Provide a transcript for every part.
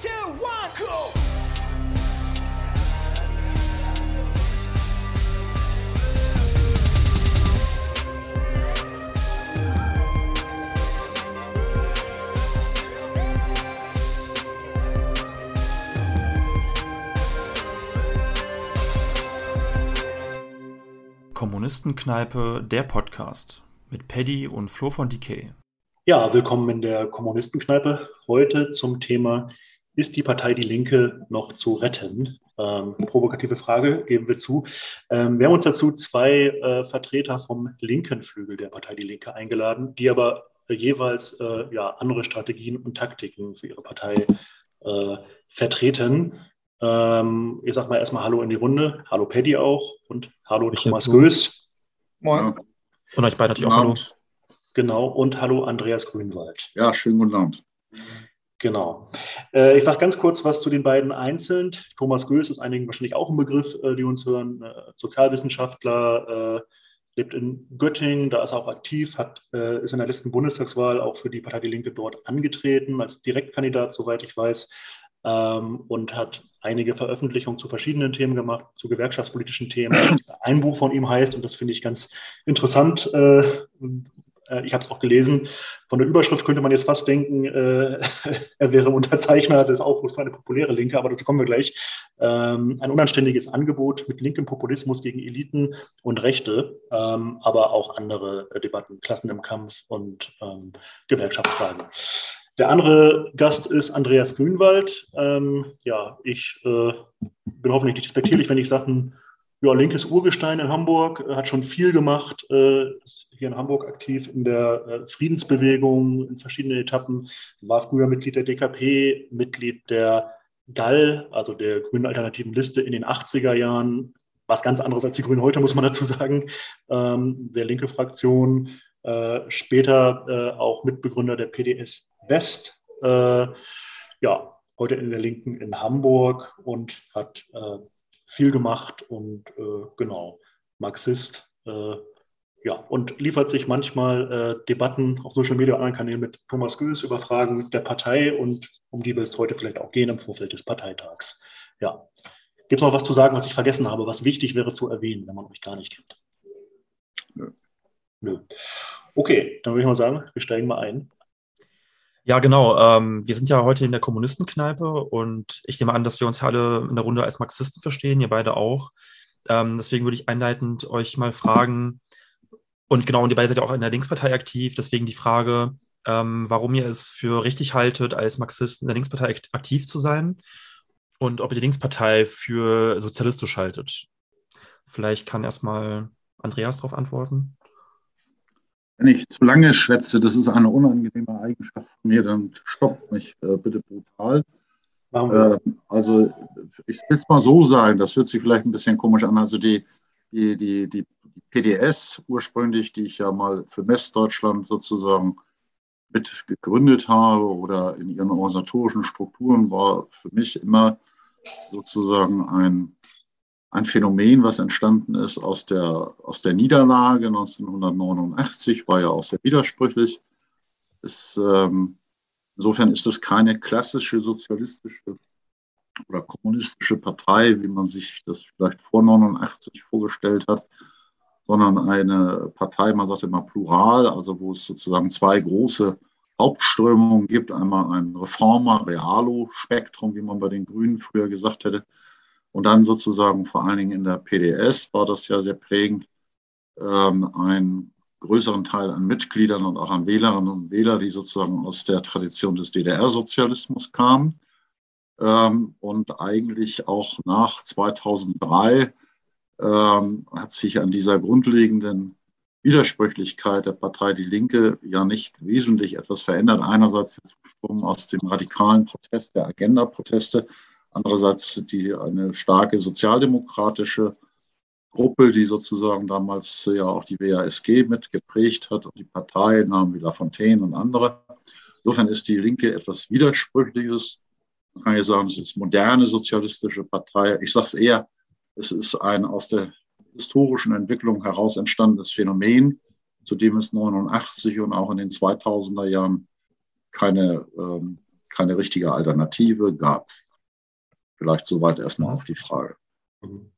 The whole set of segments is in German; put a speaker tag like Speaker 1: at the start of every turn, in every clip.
Speaker 1: Two, one, cool.
Speaker 2: Kommunistenkneipe, der Podcast mit Paddy und Flo von Decay.
Speaker 3: Ja, willkommen in der Kommunistenkneipe. Heute zum Thema, ist die Partei Die Linke noch zu retten? Ähm, provokative Frage, geben wir zu. Ähm, wir haben uns dazu zwei äh, Vertreter vom linken Flügel der Partei Die Linke eingeladen, die aber äh, jeweils äh, ja, andere Strategien und Taktiken für ihre Partei äh, vertreten. Ähm, ich sage mal erstmal Hallo in die Runde. Hallo Paddy auch und Hallo
Speaker 2: Ich
Speaker 3: Thomas. Göß.
Speaker 4: Moin.
Speaker 2: Und euch beide natürlich auch Hallo.
Speaker 3: Genau. Und Hallo Andreas Grünwald.
Speaker 4: Ja, schönen guten Abend.
Speaker 3: Genau. Äh, ich sage ganz kurz was zu den beiden einzeln. Thomas Göß ist einigen wahrscheinlich auch ein Begriff, äh, die uns hören. Äh, Sozialwissenschaftler, äh, lebt in Göttingen, da ist er auch aktiv, hat, äh, ist in der letzten Bundestagswahl auch für die Partei Die Linke dort angetreten, als Direktkandidat, soweit ich weiß, ähm, und hat einige Veröffentlichungen zu verschiedenen Themen gemacht, zu gewerkschaftspolitischen Themen. Ein Buch von ihm heißt, und das finde ich ganz interessant, äh, ich habe es auch gelesen, von der Überschrift könnte man jetzt fast denken, äh, er wäre Unterzeichner des Aufrufs für eine populäre Linke, aber dazu kommen wir gleich. Ähm, ein unanständiges Angebot mit linkem Populismus gegen Eliten und Rechte, ähm, aber auch andere äh, Debatten, Klassen im Kampf und ähm, Gewerkschaftsfragen. Der andere Gast ist Andreas Grünwald. Ähm, ja, ich äh, bin hoffentlich nicht despektierlich, wenn ich sage, ja, linkes Urgestein in Hamburg, äh, hat schon viel gemacht, äh, ist hier in Hamburg aktiv in der äh, Friedensbewegung in verschiedenen Etappen, war früher Mitglied der DKP, Mitglied der GAL, also der Grünen Alternativen Liste in den 80er Jahren, was ganz anderes als die Grünen heute, muss man dazu sagen, ähm, sehr linke Fraktion, später auch Mitbegründer der PDS West, ja, heute in der Linken in Hamburg und hat viel gemacht und äh, genau, Marxist. Äh, ja, und liefert sich manchmal äh, Debatten auf Social Media und anderen Kanälen mit Thomas Göß über Fragen der Partei und um die wird es heute vielleicht auch gehen im Vorfeld des Parteitags. Ja. Gibt es noch was zu sagen, was ich vergessen habe, was wichtig wäre zu erwähnen, wenn man euch gar nicht kennt?
Speaker 4: Nö.
Speaker 3: Nö. Okay, dann würde ich mal sagen, wir steigen mal ein.
Speaker 2: Ja, genau. Ähm, wir sind ja heute in der Kommunistenkneipe und ich nehme an, dass wir uns alle in der Runde als Marxisten verstehen, ihr beide auch. Ähm, deswegen würde ich einleitend euch mal fragen, und genau, und ihr beide seid ja auch in der Linkspartei aktiv, deswegen die Frage, ähm, warum ihr es für richtig haltet, als Marxist in der Linkspartei akt- aktiv zu sein und ob ihr die Linkspartei für sozialistisch haltet. Vielleicht kann erstmal Andreas darauf antworten.
Speaker 4: Wenn ich zu lange schwätze, das ist eine unangenehme Eigenschaft von mir, dann stoppt mich äh, bitte brutal. Ähm, also ich will es mal so sagen, das hört sich vielleicht ein bisschen komisch an. Also die, die, die, die PDS ursprünglich, die ich ja mal für Westdeutschland sozusagen mit gegründet habe oder in ihren organisatorischen Strukturen, war für mich immer sozusagen ein, ein Phänomen, was entstanden ist aus der, aus der Niederlage 1989, war ja auch sehr widersprüchlich. Es, ähm, insofern ist es keine klassische sozialistische oder kommunistische Partei, wie man sich das vielleicht vor 89 vorgestellt hat, sondern eine Partei, man sagt immer plural, also wo es sozusagen zwei große Hauptströmungen gibt. Einmal ein Reformer, Realo-Spektrum, wie man bei den Grünen früher gesagt hätte. Und dann sozusagen vor allen Dingen in der PDS war das ja sehr prägend, ähm, einen größeren Teil an Mitgliedern und auch an Wählerinnen und Wählern, die sozusagen aus der Tradition des DDR-Sozialismus kamen. Ähm, und eigentlich auch nach 2003 ähm, hat sich an dieser grundlegenden Widersprüchlichkeit der Partei Die Linke ja nicht wesentlich etwas verändert. Einerseits aus dem radikalen Protest, der Agenda-Proteste, andererseits die, eine starke sozialdemokratische Gruppe, die sozusagen damals ja auch die WASG mitgeprägt hat und die Parteinamen wie Lafontaine und andere. Insofern ist die Linke etwas Widersprüchliches. Man kann ja sagen, es ist moderne sozialistische Partei. Ich sage es eher, es ist ein aus der historischen Entwicklung heraus entstandenes Phänomen, zu dem es 89 und auch in den 2000er Jahren keine, ähm, keine richtige Alternative gab. Vielleicht soweit erstmal auf die Frage. Mhm.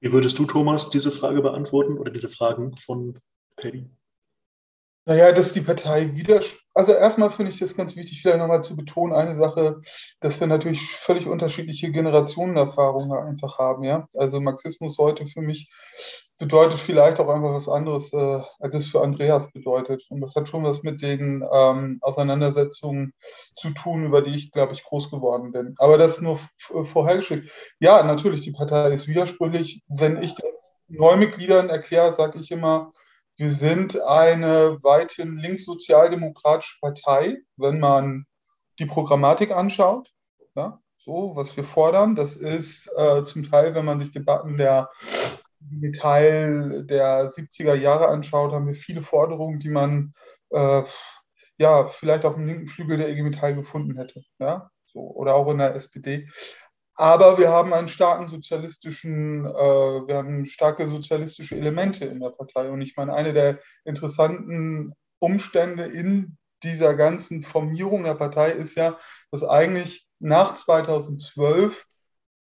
Speaker 3: Wie würdest du, Thomas, diese Frage beantworten oder diese Fragen von Paddy?
Speaker 1: Naja, dass die Partei wieder, also erstmal finde ich das ganz wichtig, vielleicht nochmal zu betonen, eine Sache, dass wir natürlich völlig unterschiedliche Generationenerfahrungen einfach haben, ja. Also Marxismus heute für mich bedeutet vielleicht auch einfach was anderes, äh, als es für Andreas bedeutet. Und das hat schon was mit den ähm, Auseinandersetzungen zu tun, über die ich, glaube ich, groß geworden bin. Aber das nur vorhergeschickt. Ja, natürlich, die Partei ist widersprüchlich. Wenn ich das Neumitgliedern erkläre, sage ich immer, wir sind eine weithin linkssozialdemokratische Partei, wenn man die Programmatik anschaut. Ja, so, was wir fordern, das ist äh, zum Teil, wenn man sich Debatten der Metall der 70er Jahre anschaut, haben wir viele Forderungen, die man äh, ja vielleicht auf dem linken Flügel der IG Metall gefunden hätte. Ja, so, oder auch in der SPD. Aber wir haben einen starken sozialistischen, äh, wir haben starke sozialistische Elemente in der Partei. Und ich meine, eine der interessanten Umstände in dieser ganzen Formierung der Partei ist ja, dass eigentlich nach 2012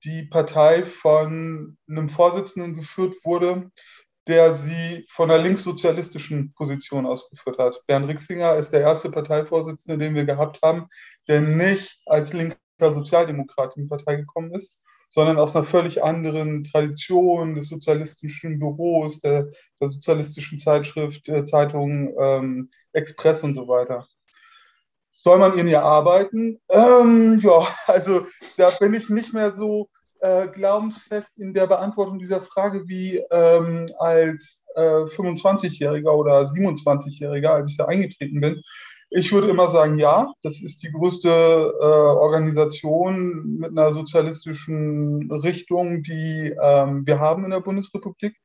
Speaker 1: die Partei von einem Vorsitzenden geführt wurde, der sie von der linkssozialistischen Position ausgeführt hat. Bernd Rixinger ist der erste Parteivorsitzende, den wir gehabt haben, der nicht als linker Sozialdemokrat in die Partei gekommen ist, sondern aus einer völlig anderen Tradition des sozialistischen Büros, der, der sozialistischen Zeitschrift, der Zeitung ähm, Express und so weiter. Soll man in ihr arbeiten? Ähm, ja, also da bin ich nicht mehr so äh, glaubensfest in der Beantwortung dieser Frage wie ähm, als äh, 25-Jähriger oder 27-Jähriger, als ich da eingetreten bin. Ich würde immer sagen, ja, das ist die größte äh, Organisation mit einer sozialistischen Richtung, die ähm, wir haben in der Bundesrepublik.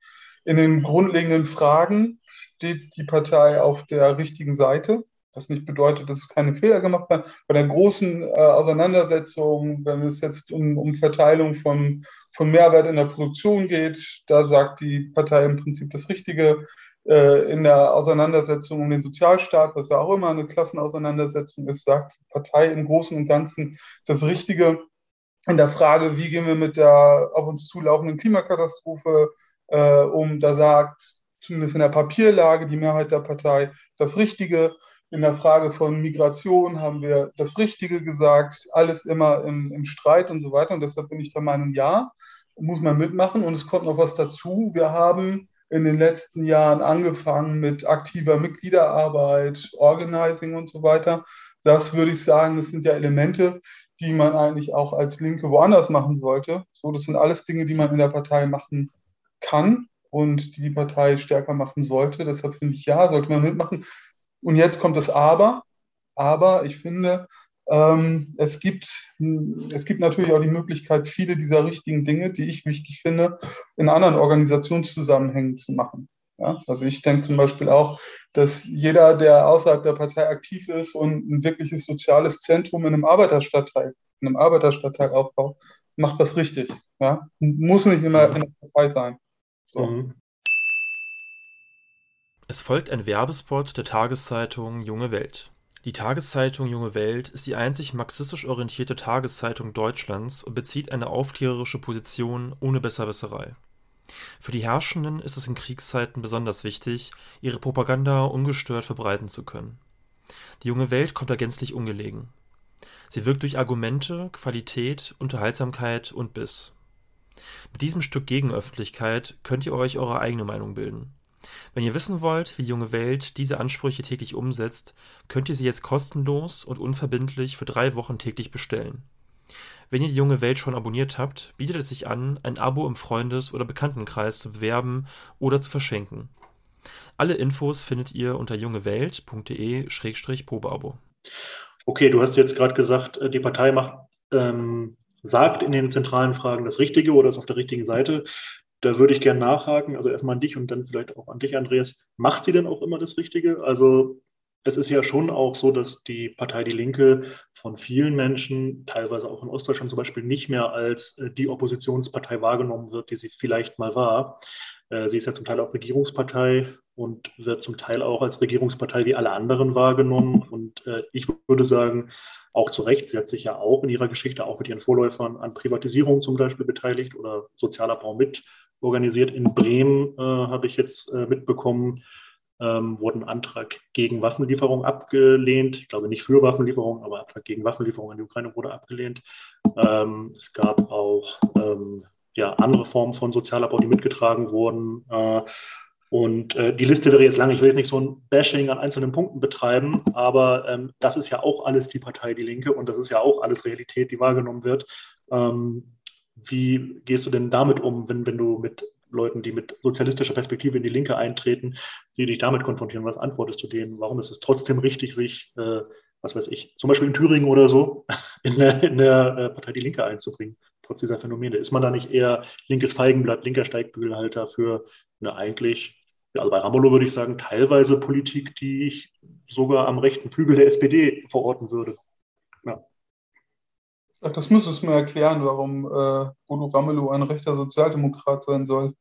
Speaker 1: In den grundlegenden Fragen steht die Partei auf der richtigen Seite. Was nicht bedeutet, dass es keine Fehler gemacht werden. Bei der großen äh, Auseinandersetzung, wenn es jetzt um, um Verteilung von, von Mehrwert in der Produktion geht, da sagt die Partei im Prinzip das Richtige. Äh, in der Auseinandersetzung um den Sozialstaat, was ja auch immer eine Klassenauseinandersetzung ist, sagt die Partei im Großen und Ganzen das Richtige. In der Frage, wie gehen wir mit der auf uns zulaufenden Klimakatastrophe äh, um, da sagt zumindest in der Papierlage die Mehrheit der Partei das Richtige in der Frage von Migration haben wir das Richtige gesagt, alles immer im, im, Streit und so weiter. Und deshalb bin ich der Meinung, ja, muss man mitmachen. Und es kommt noch was dazu. Wir haben in den letzten Jahren angefangen mit aktiver Mitgliederarbeit, Organizing und so weiter. Das würde ich sagen, das sind ja Elemente, die man eigentlich auch als Linke woanders machen sollte. So, das sind alles Dinge, die man in der Partei machen kann und die die Partei stärker machen sollte. Deshalb finde ich, ja, sollte man mitmachen. Und jetzt kommt das Aber. Aber ich finde, es, gibt, es gibt natürlich auch die Möglichkeit, viele dieser richtigen Dinge, die ich wichtig finde, in anderen Organisationszusammenhängen zu machen. Ja? Also ich denke zum Beispiel auch, dass jeder, der außerhalb der Partei aktiv ist und ein wirkliches soziales Zentrum in einem Arbeiterstadtteil, in einem Arbeiterstadtteil aufbaut, macht das richtig. Ja? Muss nicht immer in der Partei sein. So. Mhm.
Speaker 2: Es folgt ein Werbespot der Tageszeitung Junge Welt. Die Tageszeitung Junge Welt ist die einzig marxistisch orientierte Tageszeitung Deutschlands und bezieht eine aufklärerische Position ohne Besserwisserei. Für die Herrschenden ist es in Kriegszeiten besonders wichtig, ihre Propaganda ungestört verbreiten zu können. Die Junge Welt kommt da gänzlich ungelegen. Sie wirkt durch Argumente, Qualität, Unterhaltsamkeit und Biss. Mit diesem Stück Gegenöffentlichkeit könnt ihr euch eure eigene Meinung bilden. Wenn ihr wissen wollt, wie junge Welt diese Ansprüche täglich umsetzt, könnt ihr sie jetzt kostenlos und unverbindlich für drei Wochen täglich bestellen. Wenn ihr die junge Welt schon abonniert habt, bietet es sich an, ein Abo im Freundes- oder Bekanntenkreis zu bewerben oder zu verschenken. Alle Infos findet ihr unter jungewelt.de-probeabo.
Speaker 3: Okay, du hast jetzt gerade gesagt, äh, die Partei macht, ähm, sagt in den zentralen Fragen das Richtige oder ist auf der richtigen Seite. Da würde ich gerne nachhaken, also erstmal an dich und dann vielleicht auch an dich, Andreas. Macht sie denn auch immer das Richtige? Also es ist ja schon auch so, dass die Partei Die Linke von vielen Menschen, teilweise auch in Ostdeutschland zum Beispiel, nicht mehr als äh, die Oppositionspartei wahrgenommen wird, die sie vielleicht mal war. Äh, sie ist ja zum Teil auch Regierungspartei und wird zum Teil auch als Regierungspartei wie alle anderen wahrgenommen. Und äh, ich würde sagen, auch zu Recht. Sie hat sich ja auch in ihrer Geschichte, auch mit ihren Vorläufern an Privatisierung zum Beispiel beteiligt oder Sozialabbau mit organisiert. In Bremen äh, habe ich jetzt äh, mitbekommen, ähm, wurde ein Antrag gegen Waffenlieferung abgelehnt. Ich glaube nicht für Waffenlieferung, aber Antrag gegen Waffenlieferung an die Ukraine wurde abgelehnt. Ähm, es gab auch ähm, ja, andere Formen von Sozialabbau, die mitgetragen wurden. Äh, und äh, die Liste wäre jetzt lang. Ich will jetzt nicht so ein Bashing an einzelnen Punkten betreiben, aber ähm, das ist ja auch alles die Partei Die Linke und das ist ja auch alles Realität, die wahrgenommen wird. Ähm, wie gehst du denn damit um, wenn, wenn du mit Leuten, die mit sozialistischer Perspektive in die Linke eintreten, die dich damit konfrontieren? Was antwortest du denen? Warum ist es trotzdem richtig, sich, äh, was weiß ich, zum Beispiel in Thüringen oder so, in der, in der äh, Partei Die Linke einzubringen? trotz dieser Phänomene. Ist man da nicht eher linkes Feigenblatt, linker Steigbügelhalter für eine eigentlich, also bei Ramelow würde ich sagen, teilweise Politik, die ich sogar am rechten Flügel der SPD verorten würde?
Speaker 1: Das müsstest du mir erklären, warum äh, Bodo Ramelow ein rechter Sozialdemokrat sein soll.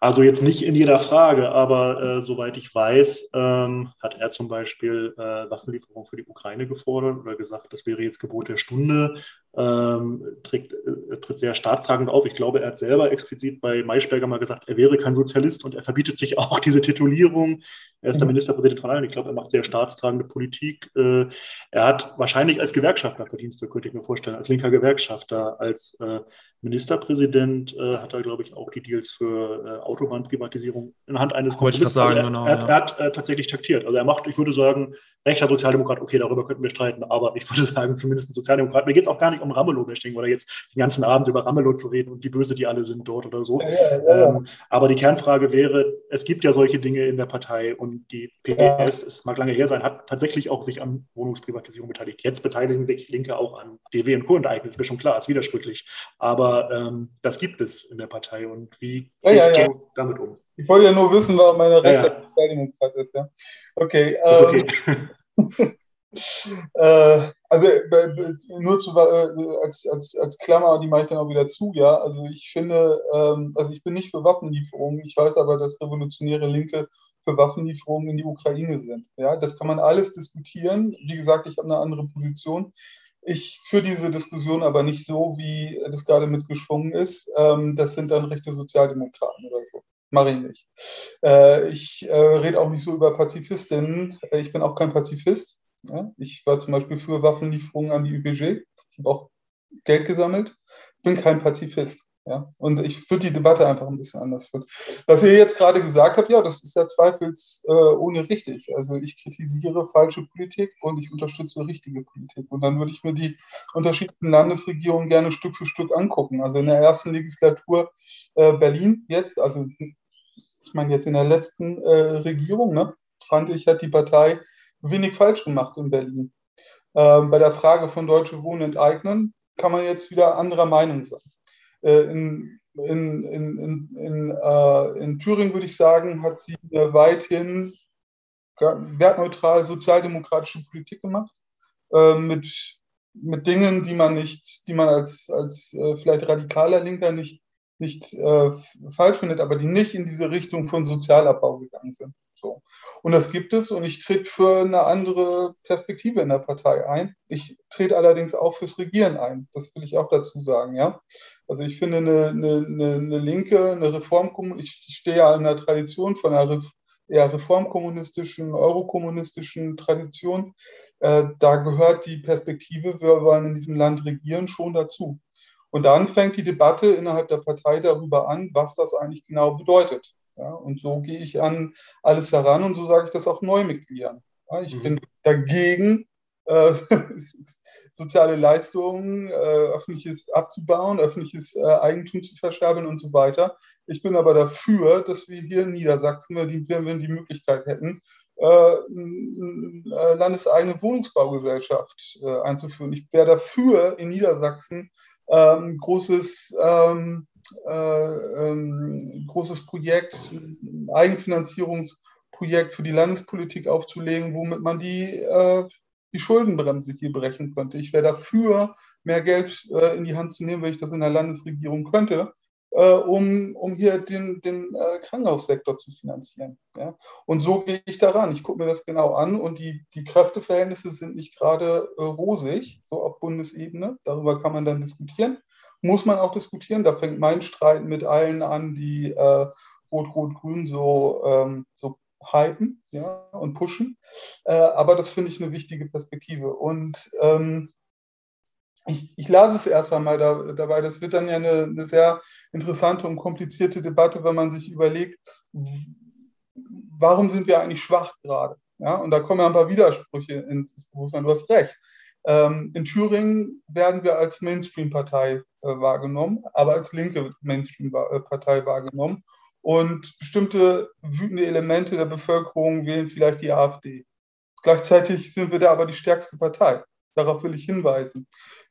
Speaker 3: Also jetzt nicht in jeder Frage, aber äh, soweit ich weiß, ähm, hat er zum Beispiel äh, Waffenlieferung für die Ukraine gefordert oder gesagt, das wäre jetzt Gebot der Stunde ähm, trägt, äh, tritt sehr staatstragend auf. Ich glaube, er hat selber explizit bei Maischberger mal gesagt, er wäre kein Sozialist und er verbietet sich auch diese Titulierung. Er ist der mhm. Ministerpräsident von allen. Ich glaube, er macht sehr staatstragende Politik. Äh, er hat wahrscheinlich als Gewerkschafter Verdienste, könnte ich mir vorstellen, als linker Gewerkschafter, als äh, Ministerpräsident äh, hat er, glaube ich, auch die Deals für äh, Autobahnprivatisierung in Hand eines
Speaker 2: Kommunisten. Also
Speaker 3: er,
Speaker 2: genau,
Speaker 3: er, er, hat äh, tatsächlich taktiert. Also er macht, ich würde sagen, rechter Sozialdemokrat, okay, darüber könnten wir streiten, aber ich würde sagen, zumindest ein Sozialdemokrat. Mir geht es auch gar nicht um Ramelow-Bashing oder jetzt den ganzen Abend über Ramelow zu reden und wie böse die alle sind dort oder so. Ja, ja. Ähm, aber die Kernfrage wäre, es gibt ja solche Dinge in der Partei und die PDS, es mag lange her sein, hat tatsächlich auch sich an Wohnungsprivatisierung beteiligt. Jetzt beteiligen sich Linke auch an DW und Co. enteignet, ist mir schon klar, ist widersprüchlich. Aber ähm, das gibt es in der Partei und wie
Speaker 1: gehst du damit um? Ich wollte ja nur wissen, warum meine rechte Sozialdemokrat ist. Ja. Okay. Ähm, okay. äh, also nur zu, äh, als, als, als Klammer, die mache ich dann auch wieder zu, ja. Also ich finde, ähm, also ich bin nicht für Waffenlieferungen, ich weiß aber, dass revolutionäre Linke für Waffenlieferungen in die Ukraine sind. Ja, das kann man alles diskutieren. Wie gesagt, ich habe eine andere Position. Ich führe diese Diskussion aber nicht so, wie das gerade mitgeschwungen ist. Ähm, das sind dann rechte Sozialdemokraten oder so. Mache ich nicht. Äh, ich äh, rede auch nicht so über Pazifistinnen. Ich bin auch kein Pazifist. Ja? Ich war zum Beispiel für Waffenlieferungen an die ÜPG. Ich habe auch Geld gesammelt. Bin kein Pazifist. Ja? Und ich würde die Debatte einfach ein bisschen anders führen. Was ihr jetzt gerade gesagt habt, ja, das ist ja zweifelsohne äh, richtig. Also ich kritisiere falsche Politik und ich unterstütze richtige Politik. Und dann würde ich mir die unterschiedlichen Landesregierungen gerne Stück für Stück angucken. Also in der ersten Legislatur äh, Berlin jetzt, also ich meine jetzt in der letzten äh, Regierung, ne, fand ich, hat die Partei wenig falsch gemacht in Berlin. Ähm, bei der Frage von Deutsche Wohnen enteignen kann man jetzt wieder anderer Meinung sein. Äh, in, in, in, in, äh, in Thüringen würde ich sagen, hat sie weithin wertneutral sozialdemokratische Politik gemacht, äh, mit, mit Dingen, die man nicht, die man als, als äh, vielleicht radikaler Linker nicht, nicht falsch findet, aber die nicht in diese Richtung von Sozialabbau gegangen sind. So. Und das gibt es und ich trete für eine andere Perspektive in der Partei ein. Ich trete allerdings auch fürs Regieren ein. Das will ich auch dazu sagen, ja. Also ich finde eine, eine, eine Linke, eine Reform, ich stehe ja in der Tradition von einer eher reformkommunistischen, eurokommunistischen Tradition. Äh, da gehört die Perspektive, wir wollen in diesem Land regieren, schon dazu. Und dann fängt die Debatte innerhalb der Partei darüber an, was das eigentlich genau bedeutet. Ja, und so gehe ich an alles heran und so sage ich das auch Neumitgliedern. Ja, ich mhm. bin dagegen, äh, soziale Leistungen, äh, öffentliches abzubauen, öffentliches äh, Eigentum zu verscherbeln und so weiter. Ich bin aber dafür, dass wir hier in Niedersachsen, wenn, wir die Möglichkeit hätten, äh, eine landeseigene Wohnungsbaugesellschaft äh, einzuführen. Ich wäre dafür, in Niedersachsen ähm, großes ähm, äh, ähm, großes Projekt, ein Eigenfinanzierungsprojekt für die Landespolitik aufzulegen, womit man die, äh, die Schuldenbremse hier berechnen könnte. Ich wäre dafür, mehr Geld äh, in die Hand zu nehmen, wenn ich das in der Landesregierung könnte, äh, um, um hier den, den äh, Krankenhaussektor zu finanzieren. Ja? Und so gehe ich daran. Ich gucke mir das genau an und die, die Kräfteverhältnisse sind nicht gerade äh, rosig, so auf Bundesebene. Darüber kann man dann diskutieren. Muss man auch diskutieren. Da fängt mein Streit mit allen an, die äh, Rot-Rot-Grün so, ähm, so hypen ja, und pushen. Äh, aber das finde ich eine wichtige Perspektive. Und ähm, ich, ich las es erst einmal da, dabei. Das wird dann ja eine, eine, sehr interessante und komplizierte Debatte, wenn man sich überlegt, warum sind wir eigentlich schwach gerade? Ja, und da kommen ja ein paar Widersprüche ins Bewusstsein. Du hast recht. Ähm, in Thüringen werden wir als Mainstream-Partei äh, wahrgenommen, aber als linke Mainstream-Partei wahrgenommen. Und bestimmte wütende Elemente der Bevölkerung wählen vielleicht die AfD. Gleichzeitig sind wir da aber die stärkste Partei. Darauf will ich hinweisen.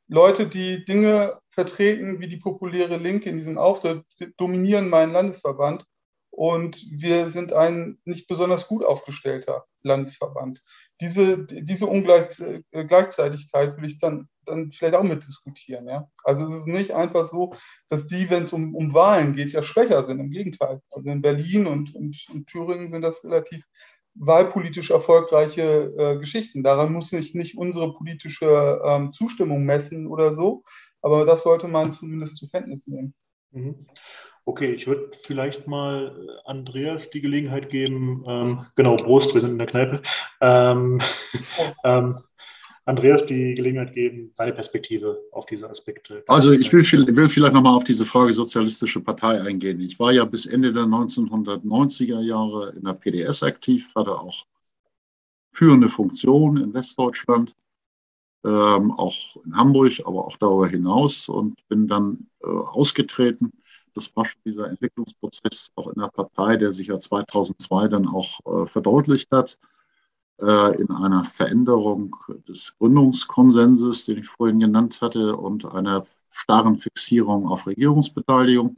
Speaker 1: Leute, die Dinge vertreten wie die populäre Linke in diesem Auftritt, dominieren meinen Landesverband und wir sind ein nicht besonders gut aufgestellter Landesverband. Diese, diese Ungleichzeitigkeit will ich dann, dann vielleicht auch mitdiskutieren. Ja? Also es ist nicht einfach so, dass die, wenn es um, um Wahlen geht, ja schwächer sind. Im Gegenteil. Also in Berlin und, und, und Thüringen sind das relativ wahlpolitisch erfolgreiche äh, Geschichten. Daran muss sich nicht unsere politische ähm, Zustimmung messen oder so, aber das sollte man zumindest zur Kenntnis nehmen.
Speaker 3: Mhm. Okay, ich würde vielleicht mal äh, Andreas die Gelegenheit geben, ähm, genau, Prost, wir sind in der Kneipe, ähm, ähm, Andreas die Gelegenheit geben, seine Perspektive auf diese Aspekte.
Speaker 4: Also ich will, will vielleicht nochmal auf diese Frage Sozialistische Partei eingehen. Ich war ja bis Ende der 1990er Jahre in der PDS aktiv, hatte auch führende Funktion in Westdeutschland, ähm, auch in Hamburg, aber auch darüber hinaus und bin dann äh, ausgetreten. Das war schon dieser Entwicklungsprozess auch in der Partei, der sich ja 2002 dann auch äh, verdeutlicht hat äh, in einer Veränderung des Gründungskonsenses, den ich vorhin genannt hatte, und einer starren Fixierung auf Regierungsbeteiligung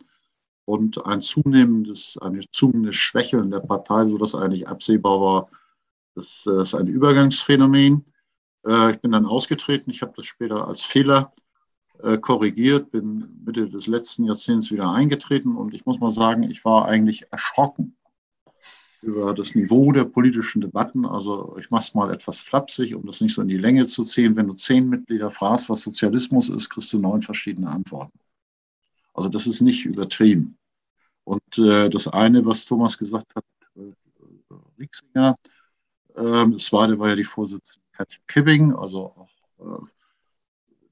Speaker 4: und ein zunehmendes, eine zunehmende Schwächeln der Partei, sodass eigentlich absehbar war, das ist ein Übergangsphänomen. Äh, ich bin dann ausgetreten. Ich habe das später als Fehler äh, korrigiert, bin Mitte des letzten Jahrzehnts wieder eingetreten und ich muss mal sagen, ich war eigentlich erschrocken über das Niveau der politischen Debatten. Also ich mache es mal etwas flapsig, um das nicht so in die Länge zu ziehen. Wenn du zehn Mitglieder fragst, was Sozialismus ist, kriegst du neun verschiedene Antworten. Also das ist nicht übertrieben. Und äh, das eine, was Thomas gesagt hat, äh, Rixinger, äh, das zweite war ja die Vorsitzende Katja Kibbing, also auch äh,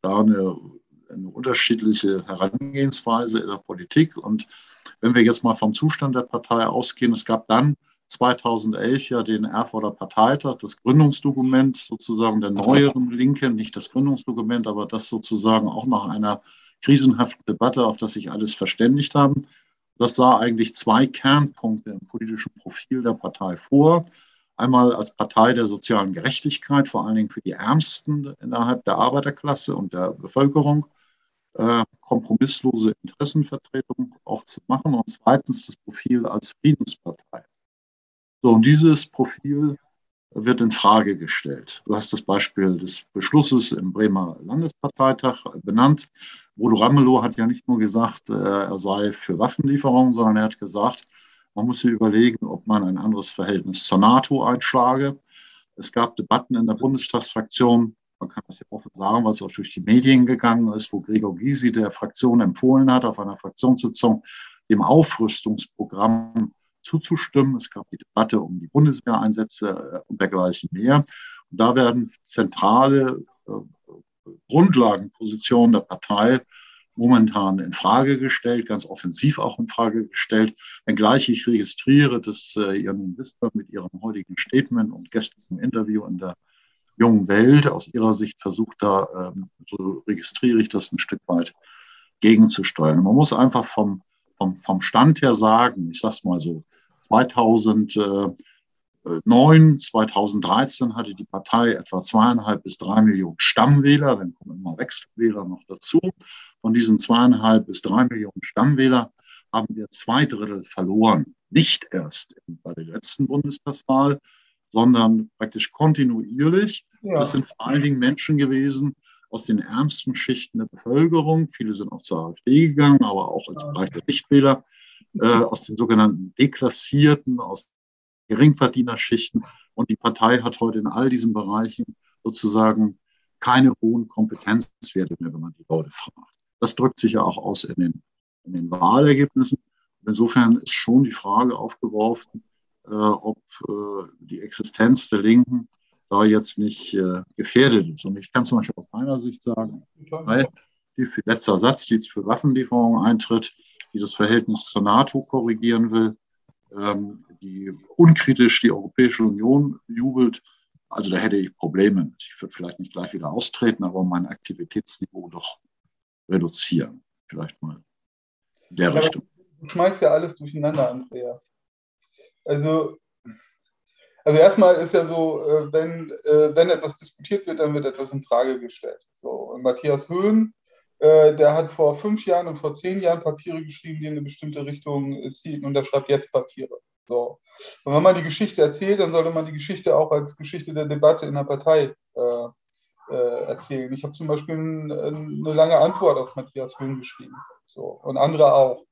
Speaker 4: da eine, eine unterschiedliche Herangehensweise in der Politik. Und wenn wir jetzt mal vom Zustand der Partei ausgehen, es gab dann 2011 ja den Erfurter Parteitag, das Gründungsdokument sozusagen der neueren Linken, nicht das Gründungsdokument, aber das sozusagen auch nach einer krisenhaften Debatte, auf das sich alles verständigt haben. Das sah eigentlich zwei Kernpunkte im politischen Profil der Partei vor. Einmal als Partei der sozialen Gerechtigkeit, vor allen Dingen für die Ärmsten innerhalb der Arbeiterklasse und der Bevölkerung, äh, kompromisslose Interessenvertretung auch zu machen. Und zweitens das Profil als Friedenspartei. So, und dieses Profil wird in Frage gestellt. Du hast das Beispiel des Beschlusses im Bremer Landesparteitag benannt. Bodo Ramelow hat ja nicht nur gesagt, äh, er sei für Waffenlieferungen, sondern er hat gesagt, man muss sich überlegen, ob man ein anderes Verhältnis zur NATO einschlage. Es gab Debatten in der Bundestagsfraktion, man kann das ja offen sagen, was auch durch die Medien gegangen ist, wo Gregor Gysi der Fraktion empfohlen hat, auf einer Fraktionssitzung dem Aufrüstungsprogramm zuzustimmen. Es gab die Debatte um die Bundeswehreinsätze äh, und dergleichen mehr. Und da werden zentrale äh, Grundlagenpositionen der Partei momentan in Frage gestellt, ganz offensiv auch in Frage gestellt. Wenngleich ich registriere, dass äh, Ihr Minister mit Ihrem heutigen Statement und gestrigen Interview in der jungen Welt aus Ihrer Sicht versucht, da, ähm, so registriere ich das ein Stück weit gegenzusteuern. Man muss einfach vom vom, vom Stand her sagen, ich sag's mal so, 2009, 2013 hatte die Partei etwa zweieinhalb bis drei Millionen Stammwähler, dann kommen immer Wechselwähler noch dazu. Von diesen zweieinhalb bis drei Millionen Stammwähler haben wir zwei Drittel verloren. Nicht erst bei der letzten Bundestagswahl, sondern praktisch kontinuierlich. Ja. Das sind vor allen Dingen Menschen gewesen, aus den ärmsten Schichten der Bevölkerung. Viele sind auch zur AfD gegangen, aber auch als Bereich der Nichtwähler, äh, aus den sogenannten Deklassierten, aus Geringverdienerschichten. Und die Partei hat heute in all diesen Bereichen sozusagen keine hohen Kompetenzwerte mehr, wenn man die Leute fragt. Das drückt sich ja auch aus in den, in den Wahlergebnissen. Insofern ist schon die Frage aufgeworfen, äh, ob äh, die Existenz der Linken da jetzt nicht äh, gefährdet ist. Und ich kann zum Beispiel aus meiner Sicht sagen, weil die letzter Satz, die für Waffenlieferungen eintritt, die das Verhältnis zur NATO korrigieren will, ähm, die unkritisch die Europäische Union jubelt, also da hätte ich Probleme mit. Ich würde vielleicht nicht gleich wieder austreten, aber mein Aktivitätsniveau doch reduzieren. Vielleicht mal in der
Speaker 1: aber
Speaker 4: Richtung.
Speaker 1: Du schmeißt ja alles durcheinander, Andreas. Also, also erstmal ist ja so, äh, wenn, äh, wenn etwas diskutiert wird, dann wird etwas in Frage gestellt. So, und Matthias Höhn, äh, der hat vor fünf Jahren und vor zehn Jahren Papiere geschrieben, die in eine bestimmte Richtung zielen und der schreibt jetzt Papiere. So. Und wenn man die Geschichte erzählt, dann sollte man die Geschichte auch als Geschichte der Debatte in der Partei äh, äh, erzählen. Ich habe zum Beispiel ein, eine lange Antwort auf Matthias Höhn geschrieben. So. Und andere auch.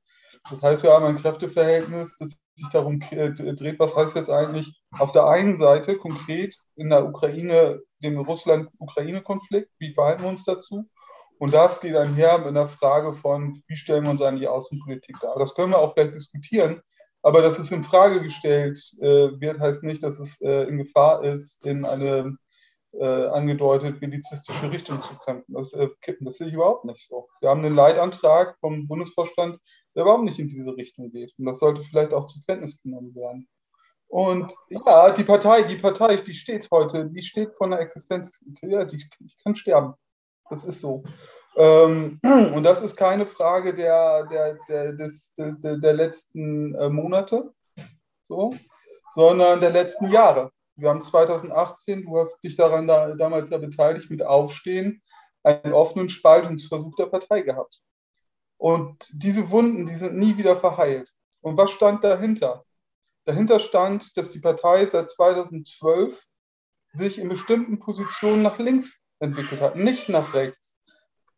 Speaker 1: Das heißt, wir haben ein Kräfteverhältnis, das sich darum dreht, was heißt jetzt eigentlich auf der einen Seite konkret in der Ukraine, dem Russland-Ukraine-Konflikt, wie verhalten wir uns dazu? Und das geht einher mit einer Frage von, wie stellen wir uns eigentlich Außenpolitik dar? Das können wir auch gleich diskutieren. Aber dass es in Frage gestellt äh, wird, heißt nicht, dass es äh, in Gefahr ist, in eine äh, angedeutet milizistische Richtung zu kämpfen. Das äh, kippen. Das sehe ich überhaupt nicht so. Wir haben einen Leitantrag vom Bundesvorstand, der überhaupt nicht in diese Richtung geht. Und das sollte vielleicht auch zur Kenntnis genommen werden. Und ja, die Partei, die Partei, die steht heute, die steht von der Existenz, ja, die, die kann sterben. Das ist so. Ähm, und das ist keine Frage der, der, der, des, der, der letzten äh, Monate, so, sondern der letzten Jahre. Wir haben 2018, du hast dich daran da, damals ja beteiligt, mit Aufstehen, einen offenen Spaltungsversuch der Partei gehabt. Und diese Wunden, die sind nie wieder verheilt. Und was stand dahinter? Dahinter stand, dass die Partei seit 2012 sich in bestimmten Positionen nach links entwickelt hat, nicht nach rechts.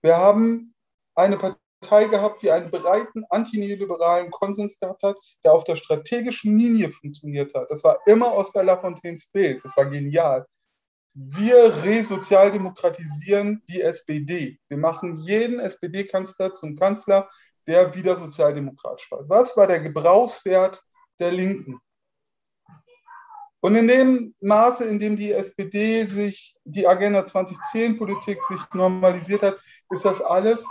Speaker 1: Wir haben eine Partei gehabt, die einen breiten antineoliberalen Konsens gehabt hat, der auf der strategischen Linie funktioniert hat. Das war immer Oskar Lafontaines Bild. Das war genial. Wir resozialdemokratisieren die SPD. Wir machen jeden SPD-Kanzler zum Kanzler, der wieder sozialdemokratisch war. Was war der Gebrauchswert der Linken? Und in dem Maße, in dem die SPD sich, die Agenda 2010-Politik sich normalisiert hat, ist das alles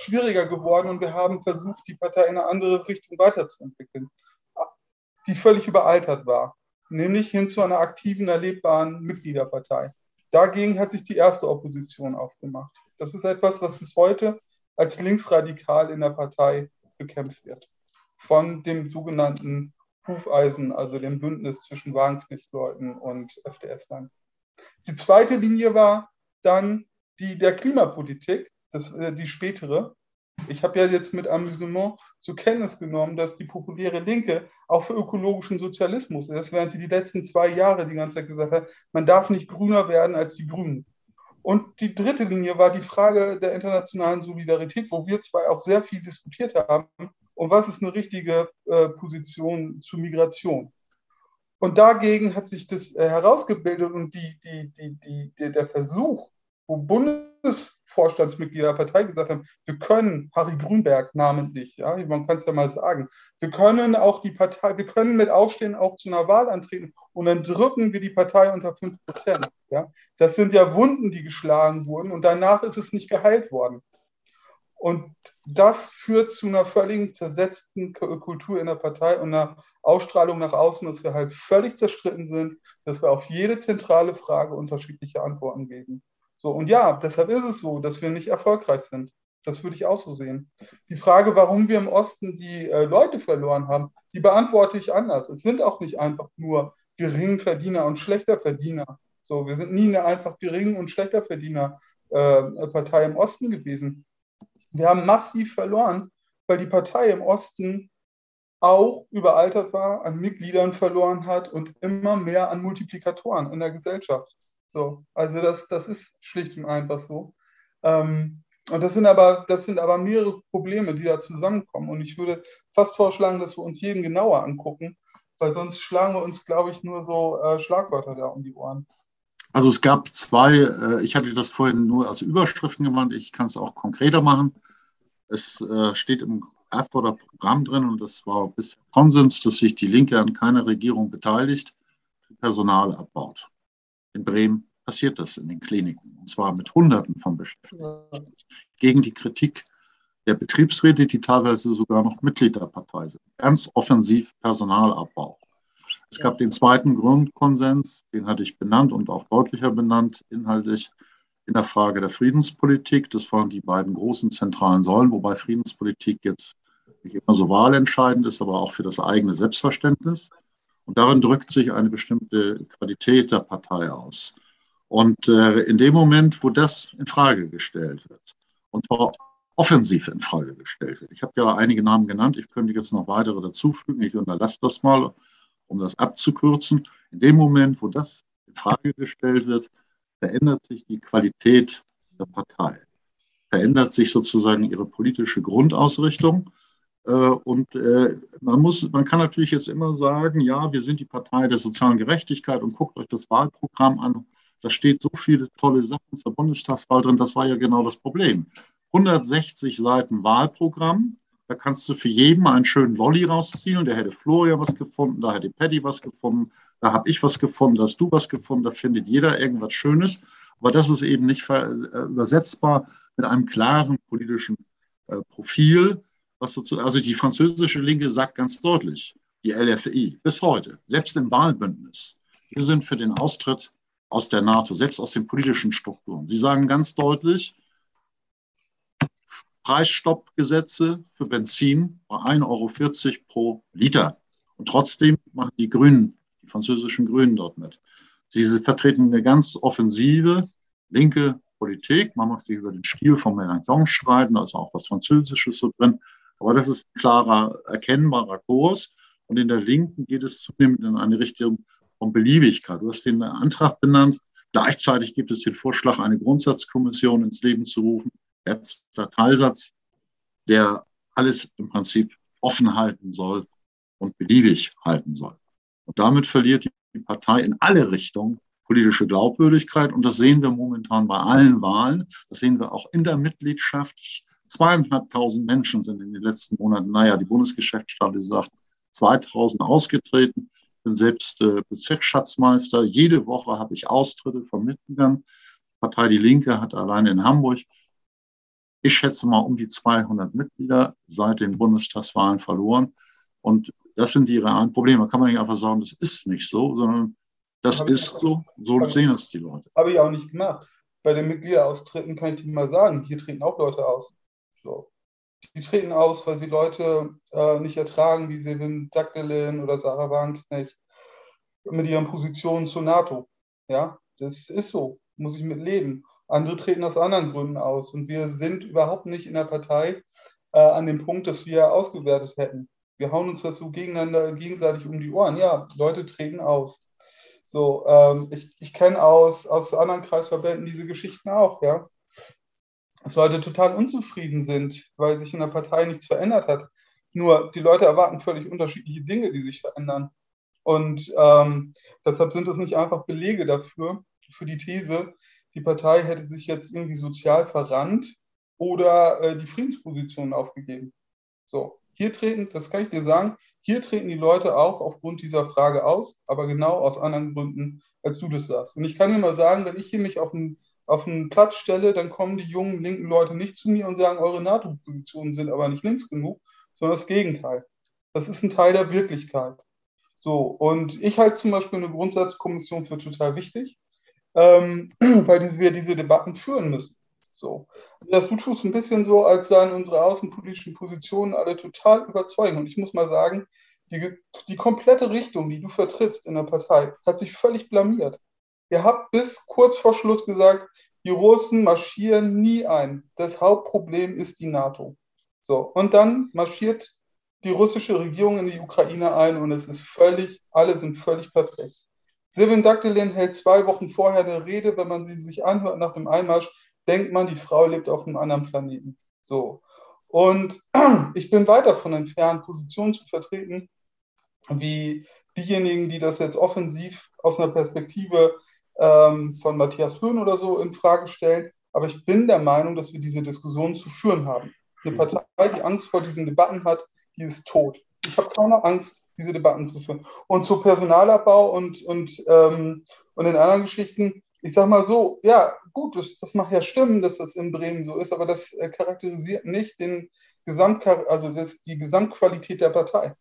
Speaker 1: schwieriger geworden und wir haben versucht, die Partei in eine andere Richtung weiterzuentwickeln, die völlig überaltert war, nämlich hin zu einer aktiven, erlebbaren Mitgliederpartei. Dagegen hat sich die erste Opposition aufgemacht. Das ist etwas, was bis heute als linksradikal in der Partei bekämpft wird. Von dem sogenannten Hufeisen, also dem Bündnis zwischen Wagenknechtleuten und FDS-Lern. Die zweite Linie war dann die der Klimapolitik, das, äh, die spätere. Ich habe ja jetzt mit Amüsement zur Kenntnis genommen, dass die populäre Linke auch für ökologischen Sozialismus ist, während sie die letzten zwei Jahre die ganze Zeit gesagt hat, man darf nicht grüner werden als die Grünen. Und die dritte Linie war die Frage der internationalen Solidarität, wo wir zwei auch sehr viel diskutiert haben und was ist eine richtige äh, Position zu Migration. Und dagegen hat sich das äh, herausgebildet und die, die, die, der Versuch, wo Bundesvorstandsmitglieder der Partei gesagt haben, wir können, Harry Grünberg namentlich, ja, man kann es ja mal sagen, wir können auch die Partei, wir können mit Aufstehen auch zu einer Wahl antreten und dann drücken wir die Partei unter 5 Prozent. Ja. Das sind ja Wunden, die geschlagen wurden und danach ist es nicht geheilt worden. Und das führt zu einer völlig zersetzten Kultur in der Partei und einer Ausstrahlung nach außen, dass wir halt völlig zerstritten sind, dass wir auf jede zentrale Frage unterschiedliche Antworten geben. So, und ja, deshalb ist es so, dass wir nicht erfolgreich sind. Das würde ich auch so sehen. Die Frage, warum wir im Osten die äh, Leute verloren haben, die beantworte ich anders. Es sind auch nicht einfach nur Geringverdiener und Schlechterverdiener. So, wir sind nie eine einfach Gering- und Schlechterverdiener äh, Partei im Osten gewesen. Wir haben massiv verloren, weil die Partei im Osten auch überaltert war, an Mitgliedern verloren hat und immer mehr an Multiplikatoren in der Gesellschaft. So, also das, das ist schlicht und einfach so. Ähm, und das sind, aber, das sind aber mehrere Probleme, die da zusammenkommen. Und ich würde fast vorschlagen, dass wir uns jeden genauer angucken, weil sonst schlagen wir uns, glaube ich, nur so äh, Schlagwörter da um die Ohren.
Speaker 4: Also es gab zwei, äh, ich hatte das vorhin nur als Überschriften gemeint, ich kann es auch konkreter machen. Es äh, steht im Erfurter Programm drin und das war bis Konsens, dass sich die Linke an keiner Regierung beteiligt, Personal abbaut. In Bremen passiert das in den Kliniken und zwar mit Hunderten von Beschäftigten. Gegen die Kritik der Betriebsräte, die teilweise sogar noch Mitglied der Partei sind. Ganz offensiv Personalabbau. Es gab den zweiten Grundkonsens, den hatte ich benannt und auch deutlicher benannt, inhaltlich in der Frage der Friedenspolitik. Das waren die beiden großen zentralen Säulen, wobei Friedenspolitik jetzt nicht immer so wahlentscheidend ist, aber auch für das eigene Selbstverständnis. Und darin drückt sich eine bestimmte Qualität der Partei aus. Und äh, in dem Moment, wo das in Frage gestellt wird, und zwar offensiv in Frage gestellt wird. Ich habe ja einige Namen genannt, ich könnte jetzt noch weitere dazufügen, ich unterlasse das mal, um das abzukürzen. In dem Moment, wo das in Frage gestellt wird, verändert sich die Qualität der Partei, verändert sich sozusagen ihre politische Grundausrichtung. Äh, und äh, man, muss, man kann natürlich jetzt immer sagen, ja, wir sind die Partei der sozialen Gerechtigkeit und guckt euch das Wahlprogramm an. Da steht so viele tolle Sachen zur Bundestagswahl drin. Das war ja genau das Problem. 160 Seiten Wahlprogramm. Da kannst du für jeden einen schönen Lolli rausziehen. Da hätte Florian was gefunden, da hätte Paddy was gefunden, da habe ich was gefunden, da hast du was gefunden, da findet jeder irgendwas Schönes. Aber das ist eben nicht äh, übersetzbar mit einem klaren politischen Profil. Was so also die französische Linke sagt ganz deutlich, die LFI bis heute, selbst im Wahlbündnis, wir sind für den Austritt aus der NATO, selbst aus den politischen Strukturen. Sie sagen ganz deutlich, Preisstoppgesetze für Benzin bei 1,40 Euro pro Liter. Und trotzdem machen die Grünen, die französischen Grünen dort mit. Sie vertreten eine ganz offensive linke Politik. Man mag sich über den Stil von Mélenchon streiten, da ist auch was Französisches so drin. Aber das ist ein klarer, erkennbarer Kurs. Und in der Linken geht es zunehmend in eine Richtung von Beliebigkeit. Du hast den Antrag benannt. Gleichzeitig gibt es den Vorschlag, eine Grundsatzkommission ins Leben zu rufen. Letzter Teilsatz, der alles im Prinzip offen halten soll und beliebig halten soll. Und damit verliert die Partei in alle Richtungen politische Glaubwürdigkeit. Und das sehen wir momentan bei allen Wahlen. Das sehen wir auch in der Mitgliedschaft. Zweieinhalbtausend Menschen sind in den letzten Monaten, naja, die Bundesgeschäftsstelle sagt, 2000 ausgetreten. Ich bin selbst äh, Bezirksschatzmeister. Jede Woche habe ich Austritte von Mitgliedern. Die Partei Die Linke hat allein in Hamburg ich schätze mal um die 200 Mitglieder seit den Bundestagswahlen verloren. Und das sind die realen Probleme. Da kann man nicht einfach sagen, das ist nicht so, sondern das ist so. So sehen es die Leute.
Speaker 1: Habe ich auch nicht gemacht. Bei den Mitgliederaustritten kann ich dir mal sagen, hier treten auch Leute aus. So. Die treten aus, weil sie Leute äh, nicht ertragen, wie Sevin Dagdelin oder Sarah Wagenknecht mit ihren Positionen zur NATO. Ja, das ist so, muss ich mit leben. Andere treten aus anderen Gründen aus. Und wir sind überhaupt nicht in der Partei äh, an dem Punkt, dass wir ausgewertet hätten. Wir hauen uns das so gegeneinander, gegenseitig um die Ohren. Ja, Leute treten aus. So, ähm, ich, ich kenne aus, aus anderen Kreisverbänden diese Geschichten auch, ja. Dass Leute total unzufrieden sind, weil sich in der Partei nichts verändert hat. Nur die Leute erwarten völlig unterschiedliche Dinge, die sich verändern. Und ähm, deshalb sind es nicht einfach Belege dafür, für die These, die Partei hätte sich jetzt irgendwie sozial verrannt oder äh, die Friedensposition aufgegeben. So, hier treten, das kann ich dir sagen, hier treten die Leute auch aufgrund dieser Frage aus, aber genau aus anderen Gründen, als du das sagst. Und ich kann dir mal sagen, wenn ich hier mich auf einen, auf einen Platz stelle, dann kommen die jungen linken Leute nicht zu mir und sagen, eure NATO-Positionen sind aber nicht links genug, sondern das Gegenteil. Das ist ein Teil der Wirklichkeit. So, und ich halte zum Beispiel eine Grundsatzkommission für total wichtig ähm, weil wir diese Debatten führen müssen. So. Das du tust ein bisschen so, als seien unsere außenpolitischen Positionen alle total überzeugend. Und ich muss mal sagen, die, die komplette Richtung, die du vertrittst in der Partei, hat sich völlig blamiert. Ihr habt bis kurz vor Schluss gesagt, die Russen marschieren nie ein. Das Hauptproblem ist die NATO. So, und dann marschiert die russische Regierung in die Ukraine ein und es ist völlig, alle sind völlig perplex. Silvin Dagdelin hält zwei Wochen vorher eine Rede, wenn man sie sich anhört nach dem Einmarsch, denkt man, die Frau lebt auf einem anderen Planeten. So. Und ich bin weit davon entfernt, Positionen zu vertreten, wie diejenigen, die das jetzt offensiv aus einer Perspektive ähm, von Matthias Höhn oder so in Frage stellen. Aber ich bin der Meinung, dass wir diese Diskussion zu führen haben. Eine Partei, die Angst vor diesen Debatten hat, die ist tot. Ich habe keine Angst, diese Debatten zu führen. Und zu Personalabbau und, und, ähm, und in anderen Geschichten, ich sage mal so, ja, gut, das, das mag ja stimmen, dass das in Bremen so ist, aber das äh, charakterisiert nicht den Gesamt, also das, die Gesamtqualität der Partei.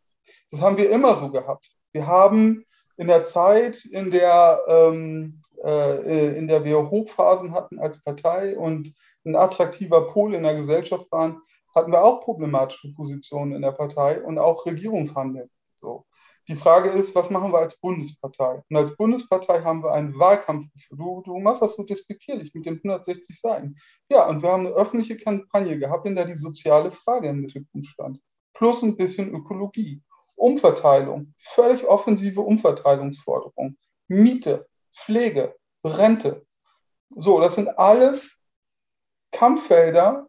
Speaker 1: Das haben wir immer so gehabt. Wir haben in der Zeit, in der, ähm, äh, in der wir Hochphasen hatten als Partei und ein attraktiver Pol in der Gesellschaft waren, hatten wir auch problematische Positionen in der Partei und auch Regierungshandeln. So. Die Frage ist, was machen wir als Bundespartei? Und als Bundespartei haben wir einen Wahlkampf. Du, du machst das so despektierlich mit den 160 Seiten. Ja, und wir haben eine öffentliche Kampagne gehabt, in der die soziale Frage im Mittelpunkt stand. Plus ein bisschen Ökologie. Umverteilung, völlig offensive Umverteilungsforderungen. Miete, Pflege, Rente. So, das sind alles Kampffelder,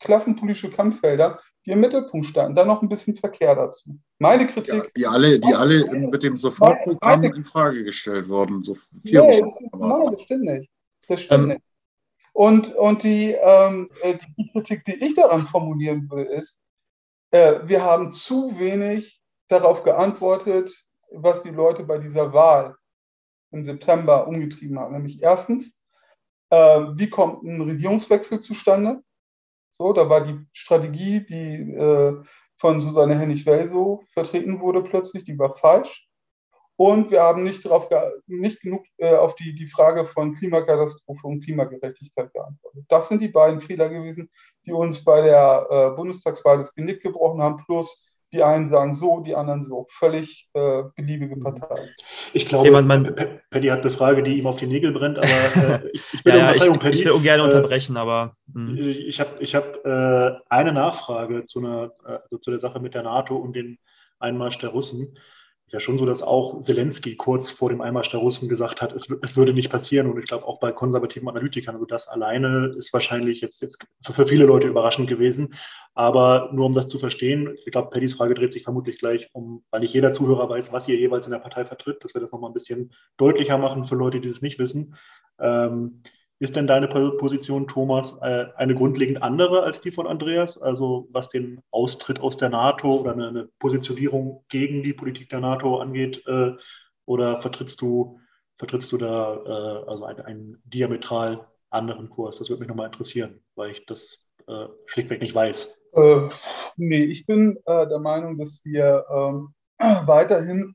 Speaker 1: klassenpolitische Kampffelder, die im Mittelpunkt standen. Dann noch ein bisschen Verkehr dazu. Meine Kritik. Ja,
Speaker 4: die alle, die alle mit dem Sofortprogramm meine, in Frage gestellt wurden. So
Speaker 1: vier nee, das ist, nein, das stimmt nicht. Das stimmt ähm, nicht. Und, und die, ähm, äh, die Kritik, die ich daran formulieren würde, ist, äh, wir haben zu wenig darauf geantwortet, was die Leute bei dieser Wahl im September umgetrieben haben. Nämlich erstens, äh, wie kommt ein Regierungswechsel zustande? So, da war die Strategie, die äh, von Susanne Hennig-Welso vertreten wurde plötzlich, die war falsch. Und wir haben nicht, darauf nicht genug äh, auf die, die Frage von Klimakatastrophe und Klimagerechtigkeit geantwortet. Das sind die beiden Fehler gewesen, die uns bei der äh, Bundestagswahl das Genick gebrochen haben, plus die einen sagen so, die anderen so. Völlig äh, beliebige Partei.
Speaker 3: Ich glaube, hey, man, Paddy hat eine Frage, die ihm auf die Nägel brennt, aber äh, ich, ich, ja,
Speaker 2: ja, ich, Paddy, ich will ungern äh, unterbrechen, aber.
Speaker 3: Mh. Hm. Ich habe ich hab, äh, eine Nachfrage zu, einer, also zu der Sache mit der NATO und den Einmarsch der Russen ist ja schon so, dass auch Zelensky kurz vor dem Einmarsch der Russen gesagt hat, es, es würde nicht passieren. Und ich glaube auch bei konservativen Analytikern, also das alleine ist wahrscheinlich jetzt, jetzt für, viele Leute überraschend gewesen. Aber nur um das zu verstehen, ich glaube, Paddys Frage dreht sich vermutlich gleich um, weil nicht jeder Zuhörer weiß, was ihr jeweils in der Partei vertritt, dass wir das nochmal ein bisschen deutlicher machen für Leute, die das nicht wissen. Ähm, ist denn deine Position, Thomas, äh, eine grundlegend andere als die von Andreas? Also was den Austritt aus der NATO oder eine Positionierung gegen die Politik der NATO angeht? Äh, oder vertrittst du, vertrittst du da äh, also einen, einen, diametral anderen Kurs? Das würde mich nochmal interessieren, weil ich das schlichtweg nicht weiß.
Speaker 1: Äh, nee, ich bin äh, der Meinung, dass wir ähm, weiterhin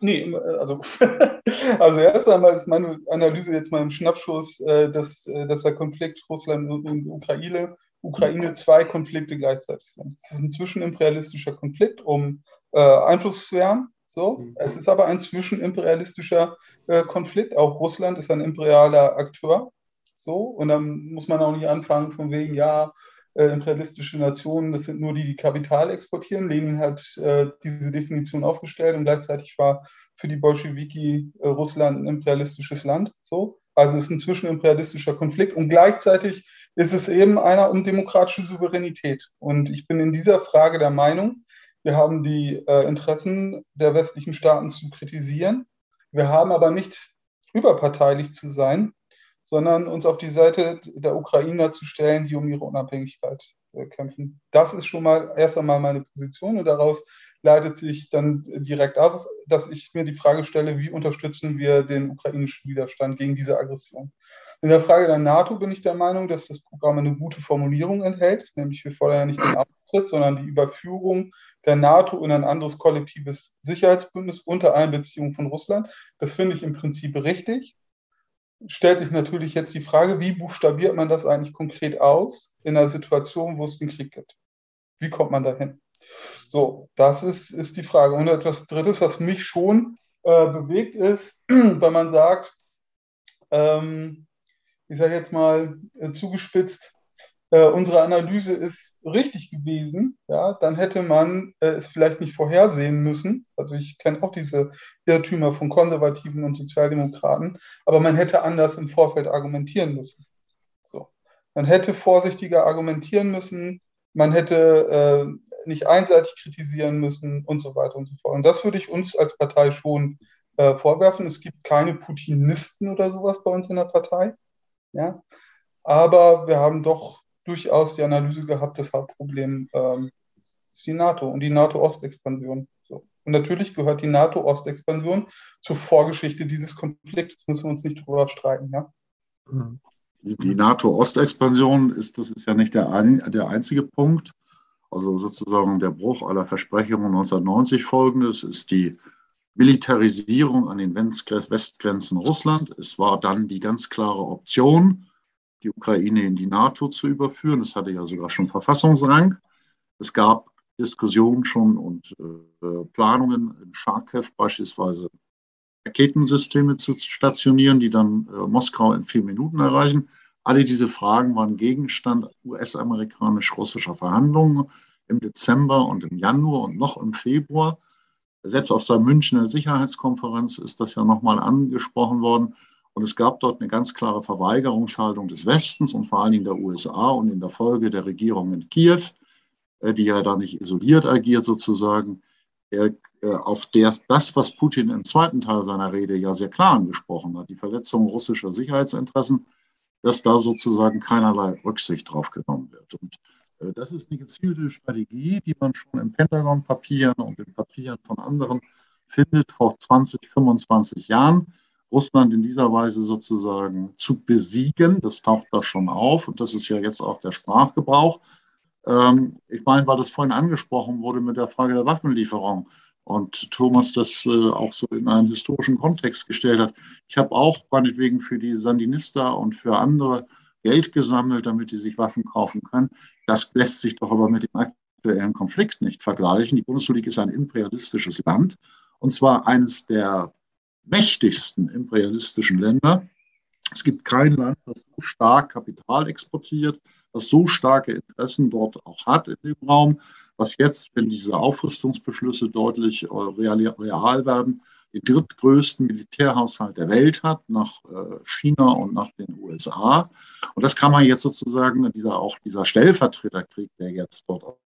Speaker 1: Nee, also, also erst einmal ist meine Analyse jetzt mal im Schnappschuss, äh, dass, äh, dass der Konflikt Russland und Ukraine, Ukraine zwei Konflikte gleichzeitig sind. Es ist ein zwischenimperialistischer Konflikt um äh, Einflusssphären. So. Mhm. Es ist aber ein zwischenimperialistischer äh, Konflikt. Auch Russland ist ein imperialer Akteur. So. Und dann muss man auch nicht anfangen von wegen, ja, äh, imperialistische Nationen, das sind nur die, die Kapital exportieren. Lenin hat äh, diese Definition aufgestellt und gleichzeitig war für die Bolschewiki äh, Russland ein imperialistisches Land. So. Also es ist ein zwischenimperialistischer Konflikt und gleichzeitig ist es eben einer um demokratische Souveränität. Und ich bin in dieser Frage der Meinung, wir haben die äh, Interessen der westlichen Staaten zu kritisieren. Wir haben aber nicht überparteilich zu sein sondern uns auf die Seite der Ukrainer zu stellen, die um ihre Unabhängigkeit äh, kämpfen. Das ist schon mal erst einmal meine Position und daraus leitet sich dann direkt aus, dass ich mir die Frage stelle, wie unterstützen wir den ukrainischen Widerstand gegen diese Aggression. In der Frage der NATO bin ich der Meinung, dass das Programm eine gute Formulierung enthält, nämlich wir fordern ja nicht den Austritt, sondern die Überführung der NATO in ein anderes kollektives Sicherheitsbündnis unter Einbeziehung von Russland. Das finde ich im Prinzip richtig stellt sich natürlich jetzt die Frage, wie buchstabiert man das eigentlich konkret aus in einer Situation, wo es den Krieg gibt? Wie kommt man dahin? So, das ist, ist die Frage. Und etwas Drittes, was mich schon äh, bewegt, ist, wenn man sagt, ähm, ich sage jetzt mal äh, zugespitzt, äh, unsere Analyse ist richtig gewesen, ja, dann hätte man äh, es vielleicht nicht vorhersehen müssen. Also ich kenne auch diese Irrtümer von Konservativen und Sozialdemokraten, aber man hätte anders im Vorfeld argumentieren müssen. Man hätte vorsichtiger argumentieren müssen, man hätte äh, nicht einseitig kritisieren müssen und so weiter und so fort. Und das würde ich uns als Partei schon äh, vorwerfen. Es gibt keine Putinisten oder sowas bei uns in der Partei. Ja? Aber wir haben doch durchaus die Analyse gehabt, das Hauptproblem ähm, ist die NATO und die NATO-Ostexpansion. So. Und natürlich gehört die NATO-Ostexpansion zur Vorgeschichte dieses Konflikts. Das müssen wir uns nicht drüber streiten. Ja?
Speaker 4: Mhm. Die NATO-Ostexpansion ist, das ist ja nicht der, ein, der einzige Punkt. Also sozusagen der Bruch aller Versprechungen 1990 folgendes ist die Militarisierung an den Westgrenzen Russland. Es war dann die ganz klare Option, die Ukraine in die NATO zu überführen. Das hatte ja sogar schon Verfassungsrang. Es gab Diskussionen schon und äh, Planungen in Charkiw beispielsweise Raketensysteme zu stationieren, die dann äh, Moskau in vier Minuten erreichen. Alle diese Fragen waren Gegenstand US-amerikanisch-russischer Verhandlungen im Dezember und im Januar und noch im Februar. Selbst auf der Münchner Sicherheitskonferenz ist das ja nochmal angesprochen worden. Und es gab dort eine ganz klare Verweigerungshaltung des Westens und vor allen Dingen der USA und in der Folge der Regierung in Kiew, äh, die ja da nicht isoliert agiert sozusagen, äh, auf der, das, was Putin im zweiten Teil seiner Rede ja sehr klar angesprochen hat, die Verletzung russischer Sicherheitsinteressen, dass da sozusagen keinerlei Rücksicht drauf genommen wird. Und äh, das ist eine gezielte Strategie, die man schon in Pentagon-Papieren und in Papieren von anderen findet vor 20, 25 Jahren. Russland in dieser Weise sozusagen zu besiegen, das taucht da schon auf und das ist ja jetzt auch der Sprachgebrauch. Ähm, ich meine, weil das vorhin angesprochen wurde mit der Frage der Waffenlieferung und Thomas das äh, auch so in einen historischen Kontext gestellt hat. Ich habe auch meinetwegen für die Sandinista und für andere Geld gesammelt, damit die sich Waffen kaufen können. Das lässt sich doch aber mit dem aktuellen Konflikt nicht vergleichen. Die Bundesrepublik ist ein imperialistisches Land und zwar eines der mächtigsten imperialistischen Länder. Es gibt kein Land, das so stark Kapital exportiert, das so starke Interessen dort auch hat in dem Raum, was jetzt, wenn diese Aufrüstungsbeschlüsse deutlich äh, real, werden, den drittgrößten Militärhaushalt der Welt hat, nach äh, China und nach den USA. Und das kann man jetzt sozusagen, dieser, auch dieser Stellvertreterkrieg, der jetzt dort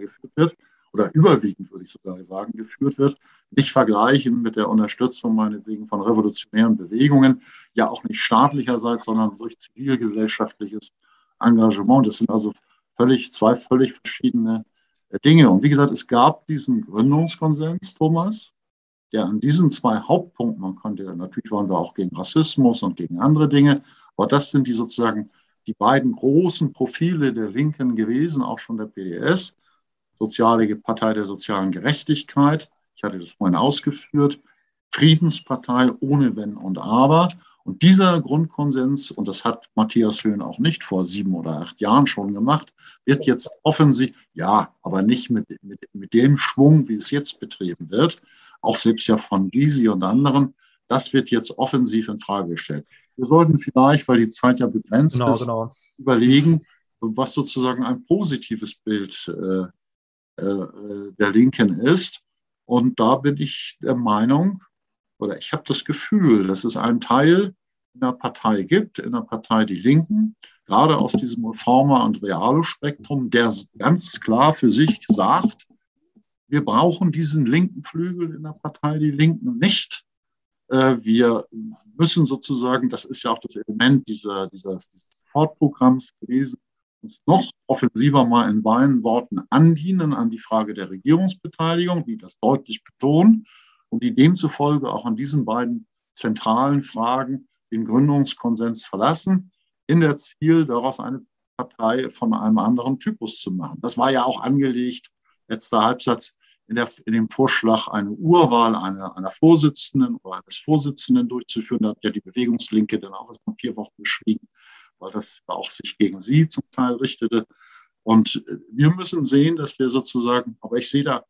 Speaker 4: geführt wird, oder überwiegend, würde ich sogar sagen, geführt wird, nicht vergleichen mit der Unterstützung meinetwegen von revolutionären Bewegungen, ja auch nicht staatlicherseits, sondern durch zivilgesellschaftliches Engagement. Das sind also völlig, zwei völlig verschiedene äh, Dinge. Und wie gesagt, es gab diesen Gründungskonsens, Thomas, der an diesen zwei Hauptpunkten, man konnte, natürlich waren wir auch gegen Rassismus und gegen andere Dinge, aber das sind die sozusagen die beiden großen Profile der Linken gewesen, auch schon der PDS. Soziale Partei der sozialen Gerechtigkeit, ich hatte das vorhin ausgeführt, Friedenspartei ohne Wenn und Aber. Und dieser Grundkonsens, und das hat Matthias Höhn auch nicht vor sieben oder acht Jahren schon gemacht, wird jetzt offensiv, ja, aber nicht mit, mit, mit dem Schwung, wie es jetzt betrieben wird, auch selbst ja von Gysi und anderen, das wird jetzt offensiv in Frage gestellt. Wir sollten vielleicht, weil die Zeit ja begrenzt genau, ist, genau. überlegen, was sozusagen ein positives Bild äh, der Linken ist. Und da bin ich der Meinung, oder ich habe das Gefühl, dass es einen Teil in der Partei gibt, in der Partei Die Linken, gerade aus diesem Reformer- und Realo-Spektrum, der ganz klar für sich sagt, wir brauchen diesen linken Flügel in der Partei Die Linken nicht. Äh, wir müssen sozusagen, das ist ja auch das Element dieser, dieses Fortprogramms gewesen, uns noch offensiver mal in meinen Worten andienen an die Frage der Regierungsbeteiligung, die das deutlich betonen und die demzufolge auch an diesen beiden zentralen Fragen den Gründungskonsens verlassen, in der Ziel, daraus eine Partei von einem anderen Typus zu machen. Das war ja auch angelegt, letzter Halbsatz, in, der, in dem Vorschlag, eine Urwahl einer, einer Vorsitzenden oder eines Vorsitzenden durchzuführen. Da hat ja die Bewegungslinke dann auch erst mal vier Wochen geschwiegen weil das auch sich gegen sie zum Teil richtete. Und wir müssen sehen, dass wir sozusagen, aber ich sehe da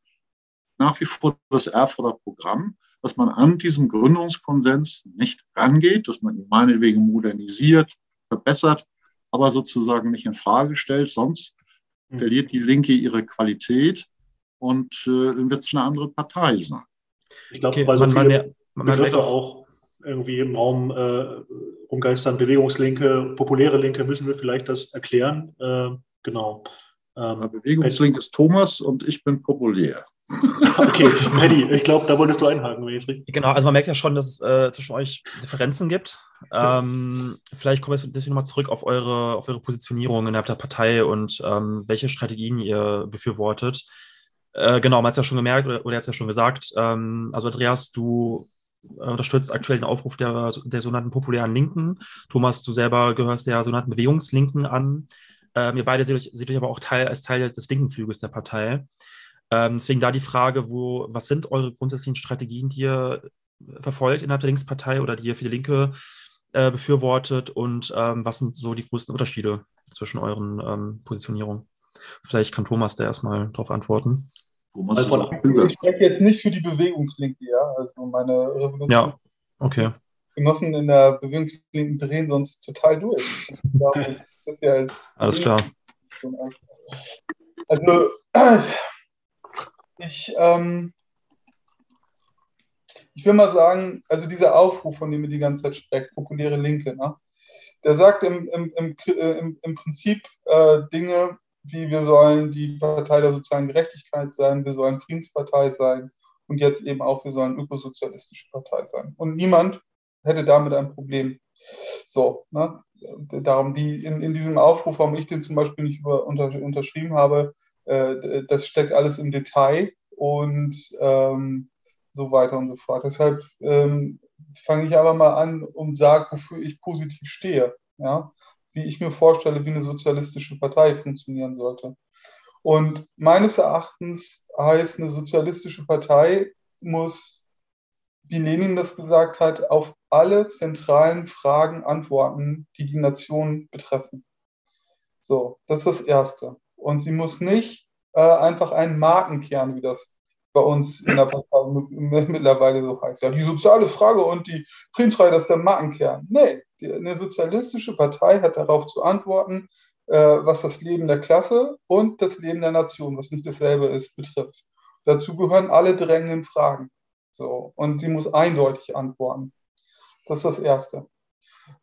Speaker 4: nach wie vor das Erfurter Programm, dass man an diesem Gründungskonsens nicht rangeht, dass man ihn meinetwegen modernisiert, verbessert, aber sozusagen nicht in Frage stellt. Sonst mhm. verliert die Linke ihre Qualität und äh, dann wird es eine andere Partei sein.
Speaker 3: Ich glaube, okay, weil so man, viele man, man Begriffe auch irgendwie im Raum äh, rumgeistern, Bewegungslinke, populäre Linke, müssen wir vielleicht das erklären. Äh, genau.
Speaker 4: Ähm, Bewegungslink ist Thomas und ich bin populär.
Speaker 3: okay, Paddy, ich glaube, da wolltest du einhaken, wenn
Speaker 2: ich richtig. Genau, also man merkt ja schon, dass es äh, zwischen euch Differenzen gibt. Ähm, vielleicht kommen wir jetzt nochmal zurück auf eure, auf eure Positionierung innerhalb der Partei und ähm, welche Strategien ihr befürwortet. Äh, genau, man hat es ja schon gemerkt, oder, oder ihr habt es ja schon gesagt. Ähm, also Andreas, du unterstützt aktuell den Aufruf der, der sogenannten populären Linken. Thomas, du selber gehörst der sogenannten Bewegungslinken an. Ähm, ihr beide seht euch, seht euch aber auch Teil, als Teil des linken Flügels der Partei. Ähm, deswegen da die Frage, wo, was sind eure grundsätzlichen Strategien, die ihr verfolgt innerhalb der Linkspartei oder die ihr für die Linke äh, befürwortet und ähm, was sind so die größten Unterschiede zwischen euren ähm, Positionierungen? Vielleicht kann Thomas da erstmal darauf antworten.
Speaker 1: Thomas also, ich spreche jetzt nicht für die Bewegungslinke, ja. Also meine Revolution.
Speaker 2: Ja, okay.
Speaker 1: Genossen in der Bewegungslinken drehen sonst total durch. Ich, das ja als
Speaker 2: Alles klar.
Speaker 1: Also ich, ähm, ich will mal sagen, also dieser Aufruf, von dem ihr die ganze Zeit sprecht, populäre Linke, ne? der sagt im, im, im, äh, im, im Prinzip äh, Dinge, wie wir sollen die Partei der sozialen Gerechtigkeit sein, wir sollen Friedenspartei sein und jetzt eben auch, wir sollen ökosozialistische Partei sein. Und niemand hätte damit ein Problem. So, ne? darum, die in, in diesem Aufruf, warum ich den zum Beispiel nicht über, unter, unterschrieben habe, äh, das steckt alles im Detail und ähm, so weiter und so fort. Deshalb ähm, fange ich aber mal an und sage, wofür ich positiv stehe. Ja? Wie ich mir vorstelle, wie eine sozialistische Partei funktionieren sollte. Und meines Erachtens heißt, eine sozialistische Partei muss, wie Lenin das gesagt hat, auf alle zentralen Fragen antworten, die die Nation betreffen. So, das ist das Erste. Und sie muss nicht äh, einfach einen Markenkern, wie das bei uns in der Partei mittlerweile so heißt. Ja, die soziale Frage und die Friedensfreiheit, das ist der Markenkern. Nee, eine sozialistische Partei hat darauf zu antworten, äh, was das Leben der Klasse und das Leben der Nation, was nicht dasselbe ist, betrifft. Dazu gehören alle drängenden Fragen. So, und sie muss eindeutig antworten. Das ist das Erste.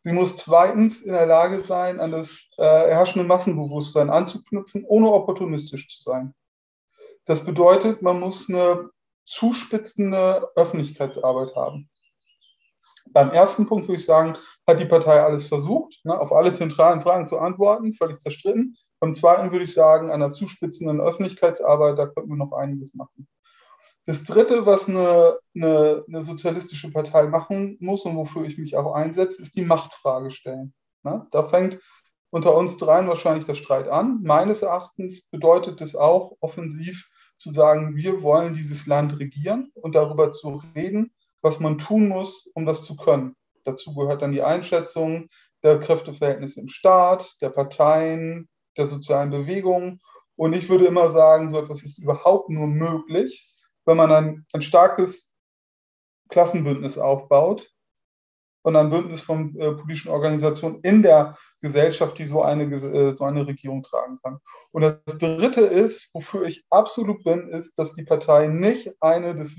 Speaker 1: Sie muss zweitens in der Lage sein, an das äh, herrschende Massenbewusstsein anzuknüpfen, ohne opportunistisch zu sein. Das bedeutet, man muss eine zuspitzende Öffentlichkeitsarbeit haben. Beim ersten Punkt würde ich sagen, hat die Partei alles versucht, ne, auf alle zentralen Fragen zu antworten, völlig zerstritten. Beim zweiten würde ich sagen, an der zuspitzenden Öffentlichkeitsarbeit, da könnten wir noch einiges machen. Das Dritte, was eine, eine, eine, sozialistische Partei machen muss und wofür ich mich auch einsetze, ist die Machtfrage stellen. Ne? Da fängt unter uns dreien wahrscheinlich der Streit an. Meines Erachtens bedeutet es auch offensiv zu sagen, wir wollen dieses Land regieren und darüber zu reden, was man tun muss, um das zu können. Dazu gehört dann die Einschätzung der Kräfteverhältnisse im Staat, der Parteien, der sozialen Bewegungen. Und ich würde immer sagen, so etwas ist überhaupt nur möglich, wenn man ein, ein starkes Klassenbündnis aufbaut und ein Bündnis von äh, politischen Organisationen in der Gesellschaft, die so eine, äh, so eine Regierung tragen kann. Und das Dritte ist, wofür ich absolut bin, ist, dass die Partei nicht eine des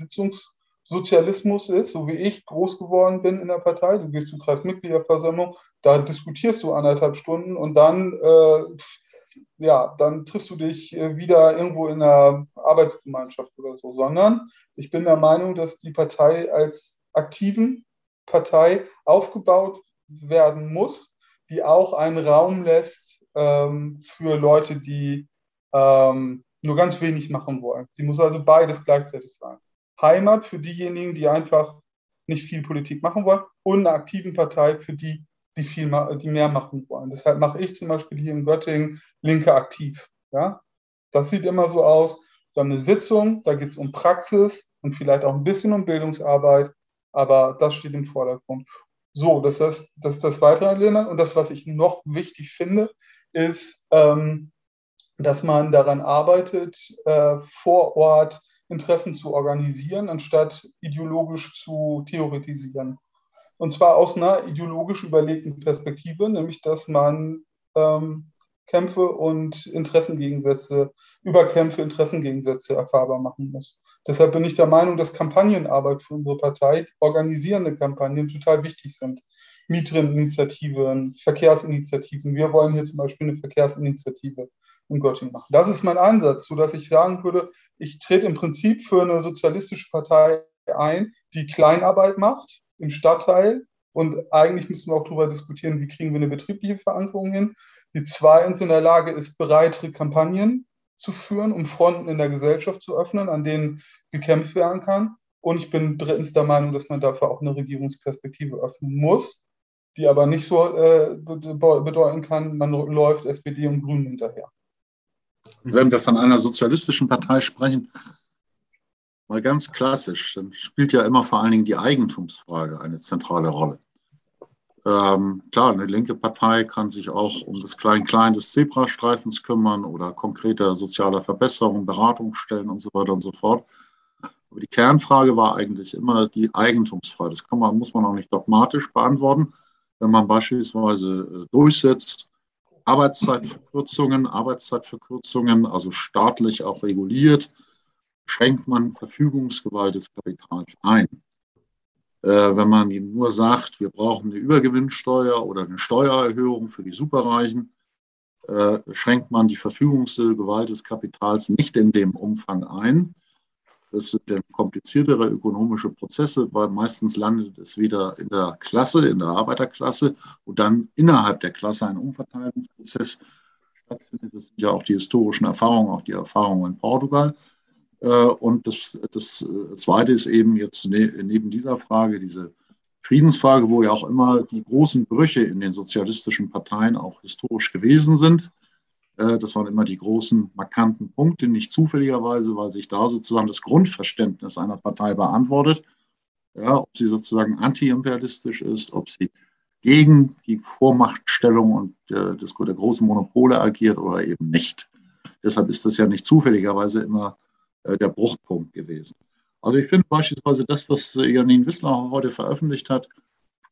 Speaker 1: Sitzungssozialismus ist, so wie ich groß geworden bin in der Partei. Du gehst zur Kreismitgliederversammlung, da diskutierst du anderthalb Stunden und dann äh, ja, dann triffst du dich äh, wieder irgendwo in einer Arbeitsgemeinschaft oder so, sondern ich bin der Meinung, dass die Partei als aktiven Partei aufgebaut werden muss, die auch einen Raum lässt ähm, für Leute, die ähm, nur ganz wenig machen wollen. Sie muss also beides gleichzeitig sein. Heimat für diejenigen, die einfach nicht viel Politik machen wollen und eine aktiven Partei für die, die, viel, die mehr machen wollen. Deshalb mache ich zum Beispiel hier in Göttingen Linke aktiv. Ja? Das sieht immer so aus. Wir haben eine Sitzung, da geht es um Praxis und vielleicht auch ein bisschen um Bildungsarbeit, aber das steht im Vordergrund. So, das ist, das, das weitere Element. Und das, was ich noch wichtig finde, ist, ähm, dass man daran arbeitet, äh, vor Ort Interessen zu organisieren, anstatt ideologisch zu theoretisieren. Und zwar aus einer ideologisch überlegten Perspektive, nämlich dass man ähm, Kämpfe und Interessengegensätze, Überkämpfe, Interessengegensätze erfahrbar machen muss. Deshalb bin ich der Meinung, dass Kampagnenarbeit für unsere Partei, organisierende Kampagnen total wichtig sind. Mieteninitiativen, Verkehrsinitiativen. Wir wollen hier zum Beispiel eine Verkehrsinitiative in Göttingen machen. Das ist mein Ansatz, sodass ich sagen würde, ich trete im Prinzip für eine sozialistische Partei ein, die Kleinarbeit macht im Stadtteil. Und eigentlich müssen wir auch darüber diskutieren, wie kriegen wir eine betriebliche Verankerung hin. Die zweitens in der Lage ist, breitere Kampagnen zu führen, um Fronten in der Gesellschaft zu öffnen, an denen gekämpft werden kann. Und ich bin drittens der Meinung, dass man dafür auch eine Regierungsperspektive öffnen muss, die aber nicht so äh, bedeuten kann, man läuft SPD und Grünen hinterher.
Speaker 4: Wenn wir von einer sozialistischen Partei sprechen, mal ganz klassisch, dann spielt ja immer vor allen Dingen die Eigentumsfrage eine zentrale Rolle. Ähm, klar, eine linke Partei kann sich auch um das Klein-Klein des Zebrastreifens kümmern oder konkrete soziale Verbesserungen, Beratungsstellen und so weiter und so fort. Aber die Kernfrage war eigentlich immer die Eigentumsfrage. Das man, muss man auch nicht dogmatisch beantworten. Wenn man beispielsweise äh, durchsetzt, Arbeitszeitverkürzungen, Arbeitszeitverkürzungen, also staatlich auch reguliert, schränkt man Verfügungsgewalt des Kapitals ein. Äh, wenn man ihm nur sagt, wir brauchen eine Übergewinnsteuer oder eine Steuererhöhung für die Superreichen, äh, schränkt man die Verfügungsgewalt des Kapitals nicht in dem Umfang ein. Das sind dann kompliziertere ökonomische Prozesse, weil meistens landet es wieder in der Klasse, in der Arbeiterklasse und dann innerhalb der Klasse ein Umverteilungsprozess stattfindet. Das sind ja auch die historischen Erfahrungen, auch die Erfahrungen in Portugal. Äh, und das, das äh, Zweite ist eben jetzt ne, neben dieser Frage, diese Friedensfrage, wo ja auch immer die großen Brüche in den sozialistischen Parteien auch historisch gewesen sind. Äh, das waren immer die großen markanten Punkte, nicht zufälligerweise, weil sich da sozusagen das Grundverständnis einer Partei beantwortet. Ja, ob sie sozusagen antiimperialistisch ist, ob sie gegen die Vormachtstellung und äh, des, der großen Monopole agiert oder eben nicht. Deshalb ist das ja nicht zufälligerweise immer äh, der Bruchpunkt gewesen. Also ich finde beispielsweise das, was äh, Janine Wissler heute veröffentlicht hat,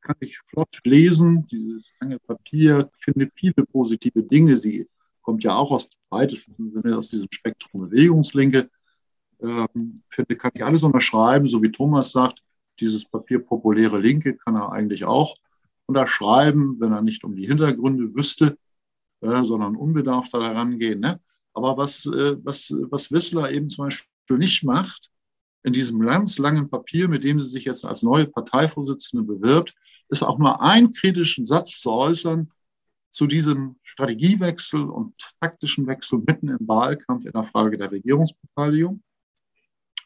Speaker 4: kann ich flott lesen. Dieses lange Papier finde viele positive Dinge. Sie kommt ja auch aus weitesten Sinne aus diesem Spektrum Bewegungslinke. Ähm, finde, kann ich alles unterschreiben, so wie Thomas sagt, dieses Papier populäre Linke kann er eigentlich auch unterschreiben, wenn er nicht um die Hintergründe wüsste, äh, sondern unbedarfter herangehen. Ne? Aber was, äh, was, was Wissler eben zum Beispiel nicht macht, in diesem ganz langen Papier, mit dem sie sich jetzt als neue Parteivorsitzende bewirbt, ist auch nur einen kritischen Satz zu äußern zu diesem Strategiewechsel und taktischen Wechsel mitten im Wahlkampf in der Frage der Regierungsbeteiligung.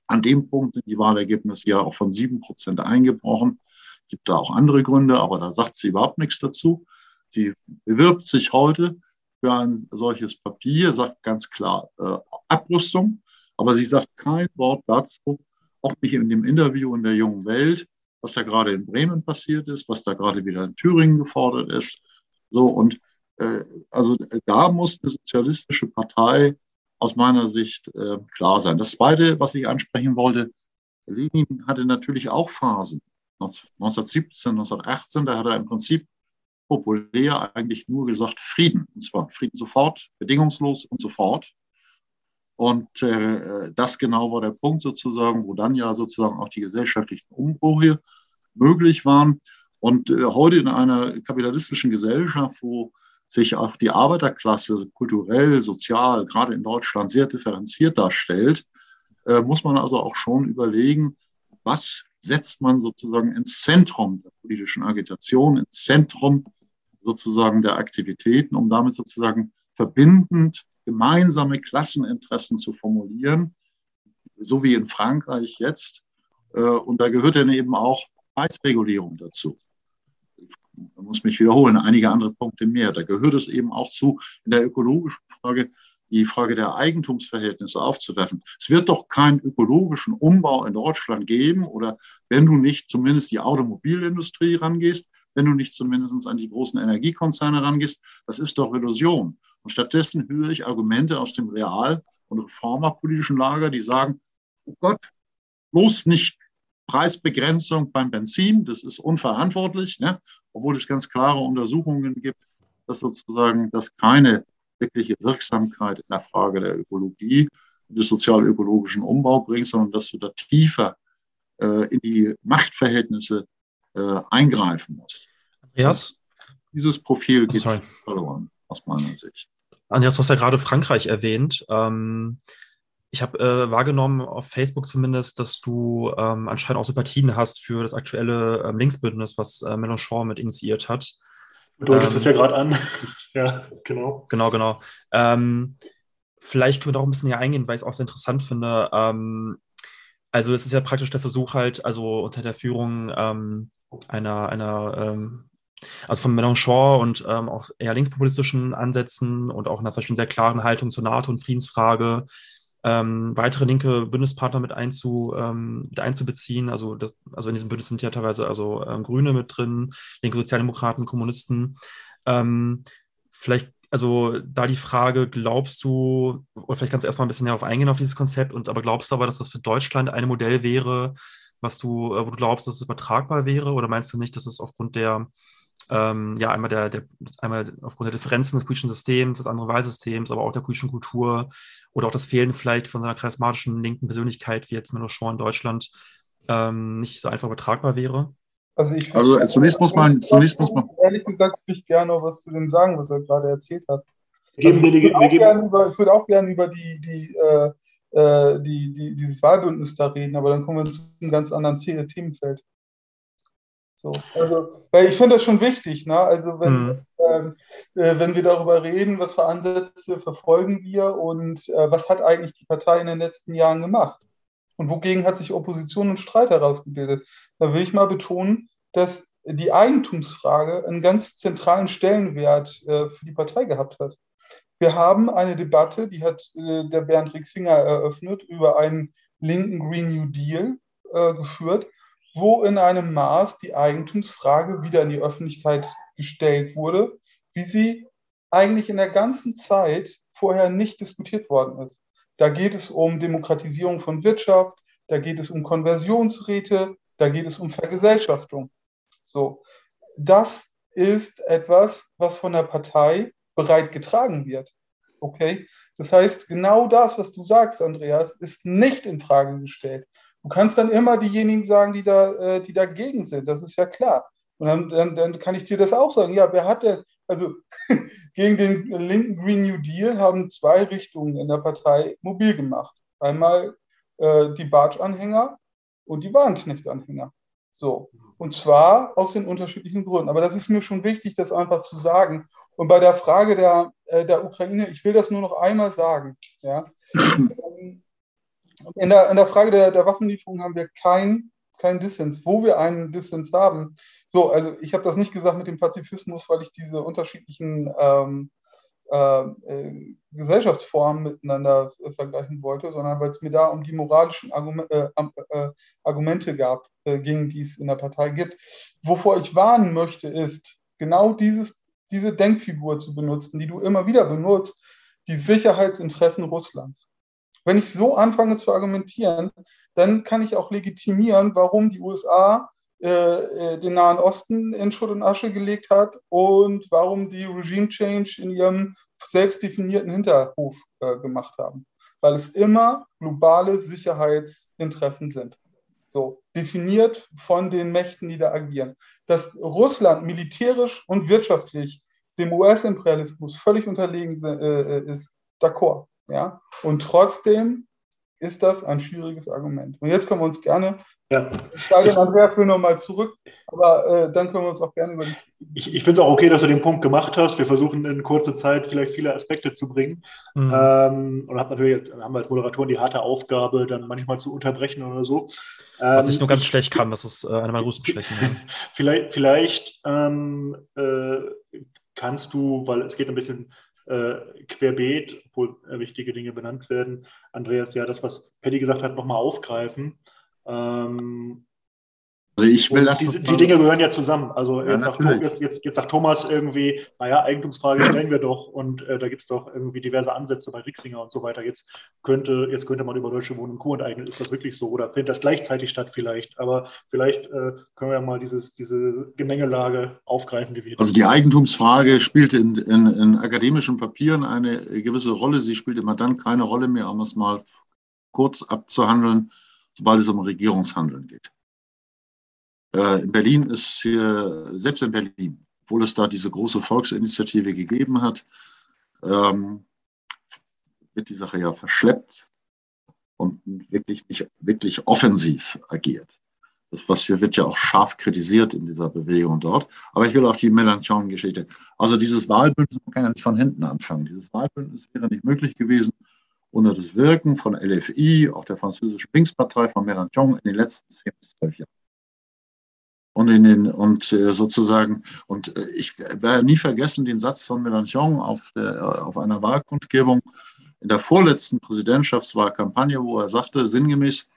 Speaker 4: An dem Punkt sind die Wahlergebnisse ja auch von sieben Prozent eingebrochen. Gibt da auch andere Gründe, aber da sagt sie überhaupt nichts dazu. Sie bewirbt sich heute für ein solches Papier, sagt ganz klar äh, Abrüstung, aber sie sagt kein Wort dazu, auch nicht in dem Interview in der jungen Welt, was da gerade in Bremen passiert ist, was da gerade wieder in Thüringen gefordert ist. So, und äh, also da muss eine sozialistische Partei aus meiner Sicht äh, klar sein. Das Zweite, was ich ansprechen wollte, Lenin hatte natürlich auch Phasen. 1917, 1918, da hat er im Prinzip populär eigentlich nur gesagt Frieden. Und zwar Frieden sofort, bedingungslos und sofort. Und äh, das genau war der Punkt sozusagen, wo dann ja sozusagen auch die gesellschaftlichen Umbrüche möglich waren. Und äh, heute in einer kapitalistischen Gesellschaft, wo sich auch die Arbeiterklasse kulturell, sozial, gerade in Deutschland sehr differenziert darstellt, äh, muss man also auch schon überlegen, was setzt man sozusagen ins Zentrum der politischen Agitation, ins Zentrum sozusagen der Aktivitäten, um damit sozusagen verbindend gemeinsame Klasseninteressen zu formulieren, so wie in Frankreich jetzt. Äh, und da gehört dann eben auch Preisregulierung dazu. Man muss mich wiederholen, einige andere Punkte mehr. Da gehört es eben auch zu, in der ökologischen Frage die Frage der Eigentumsverhältnisse aufzuwerfen. Es wird doch keinen ökologischen Umbau in Deutschland geben oder wenn du nicht zumindest die Automobilindustrie rangehst, wenn du nicht zumindest an die großen Energiekonzerne rangehst. Das ist doch Illusion. Und stattdessen höre ich Argumente aus dem Real- und reformerpolitischen Lager, die sagen, oh Gott, bloß nicht Preisbegrenzung beim Benzin, das ist unverantwortlich, ne? obwohl es ganz klare Untersuchungen gibt, dass sozusagen das keine wirkliche Wirksamkeit in der Frage der Ökologie den sozial-ökologischen Umbau bringst, sondern dass du da tiefer äh, in die Machtverhältnisse äh, eingreifen musst.
Speaker 2: Andreas?
Speaker 4: Dieses Profil geht Sorry. verloren, aus meiner Sicht.
Speaker 2: Andreas, du hast ja gerade Frankreich erwähnt. Ähm, ich habe äh, wahrgenommen, auf Facebook zumindest, dass du ähm, anscheinend auch Sympathien hast für das aktuelle ähm, Linksbündnis, was äh, Mélenchon mit initiiert hat.
Speaker 3: Du deutest ähm, es ja gerade an. ja, genau.
Speaker 2: Genau, genau. Ähm, vielleicht können wir da auch ein bisschen näher eingehen, weil ich es auch sehr interessant finde. Ähm, also es ist ja praktisch der Versuch halt, also unter der Führung ähm, einer, einer also von Mélenchon und auch eher linkspopulistischen Ansätzen und auch einer solchen sehr klaren Haltung zur NATO und Friedensfrage, ähm, weitere linke Bündnispartner mit, einzu, ähm, mit einzubeziehen. Also, das, also in diesem Bündnis sind ja teilweise also ähm, Grüne mit drin, linke Sozialdemokraten, Kommunisten. Ähm, vielleicht, also da die Frage, glaubst du, oder vielleicht kannst du erstmal ein bisschen darauf eingehen auf dieses Konzept, und aber glaubst du aber, dass das für Deutschland ein Modell wäre, was du, äh, wo du glaubst, dass es übertragbar wäre, oder meinst du nicht, dass es aufgrund der ähm, ja, einmal, der, der, einmal aufgrund der Differenzen des politischen Systems, des anderen Wahlsystems, aber auch der politischen Kultur oder auch das Fehlen vielleicht von seiner charismatischen linken Persönlichkeit, wie jetzt Mélenchon in Deutschland, ähm, nicht so einfach übertragbar wäre?
Speaker 4: Also, ich also zunächst muss man, zunächst muss man.
Speaker 1: Ehrlich gesagt, würde ich gerne noch was zu dem sagen, was er gerade erzählt hat. Also ich, würde auch gerne über, ich würde auch gerne über die, die, äh, äh, die, die, dieses Wahlbündnis da reden, aber dann kommen wir zu einem ganz anderen Themenfeld. So, also, weil ich finde das schon wichtig, ne? Also wenn, mhm. ähm, äh, wenn wir darüber reden, was für Ansätze verfolgen wir und äh, was hat eigentlich die Partei in den letzten Jahren gemacht? Und wogegen hat sich Opposition und Streit herausgebildet? Da will ich mal betonen, dass die Eigentumsfrage einen ganz zentralen Stellenwert äh, für die Partei gehabt hat. Wir haben eine Debatte, die hat äh, der Bernd Rixinger eröffnet, über einen linken Green New Deal äh, geführt wo in einem Maß die Eigentumsfrage wieder in die Öffentlichkeit gestellt wurde, wie sie eigentlich in der ganzen Zeit vorher nicht diskutiert worden ist. Da geht es um Demokratisierung von Wirtschaft, da geht es um Konversionsräte, da geht es um Vergesellschaftung. So, das ist etwas, was von der Partei bereit getragen wird. Okay? Das heißt, genau das, was du sagst, Andreas, ist nicht in Frage gestellt. Du kannst dann immer diejenigen sagen, die, da, äh, die dagegen sind. Das ist ja klar. Und dann, dann, dann kann ich dir das auch sagen. Ja, wer hat denn, also gegen den linken Green New Deal haben zwei Richtungen in der Partei mobil gemacht. Einmal äh, die Bartsch-Anhänger und die Wagenknecht-Anhänger. So. Und zwar aus den unterschiedlichen Gründen. Aber das ist mir schon wichtig, das einfach zu sagen. Und bei der Frage der, äh, der Ukraine, ich will das nur noch einmal sagen. Ja. Ähm, in der, in der Frage der, der Waffenlieferung haben wir keinen kein Dissens. Wo wir einen Dissens haben, so, also ich habe das nicht gesagt mit dem Pazifismus, weil ich diese unterschiedlichen ähm, äh, äh, Gesellschaftsformen miteinander äh, vergleichen wollte, sondern weil es mir da um die moralischen Argument, äh, äh, Argumente gab, äh, gegen die es in der Partei gibt. Wovor ich warnen möchte, ist genau dieses, diese Denkfigur zu benutzen, die du immer wieder benutzt, die Sicherheitsinteressen Russlands. Wenn ich so anfange zu argumentieren, dann kann ich auch legitimieren, warum die USA äh, äh, den Nahen Osten in Schutt und Asche gelegt hat und warum die Regime Change in ihrem selbst definierten Hinterhof äh, gemacht haben. Weil es immer globale Sicherheitsinteressen sind. So, definiert von den Mächten, die da agieren. Dass Russland militärisch und wirtschaftlich dem US-Imperialismus völlig unterlegen äh, ist, d'accord. Ja? Und trotzdem ist das ein schwieriges Argument. Und jetzt können wir uns gerne, ja. Denn, Andreas will nochmal zurück, aber äh, dann können wir uns auch gerne über die.
Speaker 3: Ich, ich finde es auch okay, dass du den Punkt gemacht hast. Wir versuchen in kurzer Zeit vielleicht viele Aspekte zu bringen. Mhm. Ähm, und haben natürlich haben wir als Moderatoren die harte Aufgabe, dann manchmal zu unterbrechen oder so.
Speaker 2: Was ähm, ich nur ganz schlecht kann, das ist äh, eine meiner größten Schwächen.
Speaker 3: vielleicht vielleicht ähm, äh, kannst du, weil es geht ein bisschen äh, querbeet, obwohl äh, wichtige Dinge benannt werden. Andreas, ja, das, was Patty gesagt hat, nochmal aufgreifen. Ähm, Also ich will das. Die, die, Dinge gehören ja zusammen. Also ja, jetzt, sagt, jetzt, jetzt, jetzt, sagt, Thomas irgendwie, naja, Eigentumsfrage stellen wir doch und äh, da gibt es doch irgendwie diverse Ansätze bei Rixinger und so weiter. Jetzt könnte, jetzt könnte man über Deutsche Wohnen und Co. enteignen. Ist das wirklich so? Oder findet das gleichzeitig statt vielleicht? Aber vielleicht äh, können wir ja mal dieses, diese Gemengelage aufgreifen,
Speaker 4: die wir. Also die Eigentumsfrage spielt in, in, in akademischen Papieren eine gewisse Rolle. Sie spielt immer dann keine Rolle mehr, um es mal kurz abzuhandeln, sobald es um Regierungshandeln geht. Äh, in Berlin ist für, selbst in Berlin, obwohl es da diese große Volksinitiative gegeben hat, ähm, wird die Sache ja verschleppt und wirklich nicht wirklich offensiv agiert. Das was hier wird ja auch scharf kritisiert in dieser Bewegung dort. Aber ich will auf die Mélenchon-Geschichte. Also dieses Wahlbündnis, man kann ja nicht von hinten anfangen. Dieses Wahlbündnis wäre nicht möglich gewesen ohne das Wirken von LFI, auch der französischen Linkspartei von Mélenchon in den letzten zehn bis zwölf Jahren und in den und äh, sozusagen und äh, ich werde nie vergessen den Satz von Mélenchon auf, der, auf einer Wahlkundgebung in der vorletzten Präsidentschaftswahlkampagne, wo er sagte sinngemäß,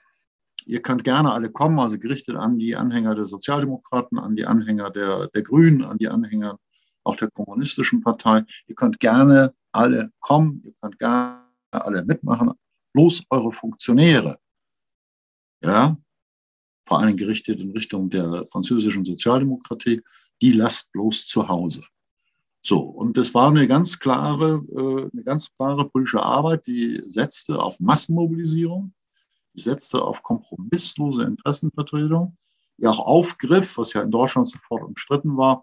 Speaker 4: ihr könnt gerne alle kommen, also gerichtet an die Anhänger der Sozialdemokraten, an die Anhänger der, der Grünen, an die Anhänger auch der kommunistischen Partei. Ihr könnt gerne alle kommen, ihr könnt gerne alle mitmachen, bloß eure Funktionäre. Ja, vor allem gerichtet in Richtung der französischen Sozialdemokratie, die lasst bloß zu Hause. So, und das war eine ganz klare, äh, eine ganz klare politische Arbeit, die setzte auf Massenmobilisierung, die setzte auf kompromisslose Interessenvertretung, die auch aufgriff, was ja in Deutschland sofort umstritten war,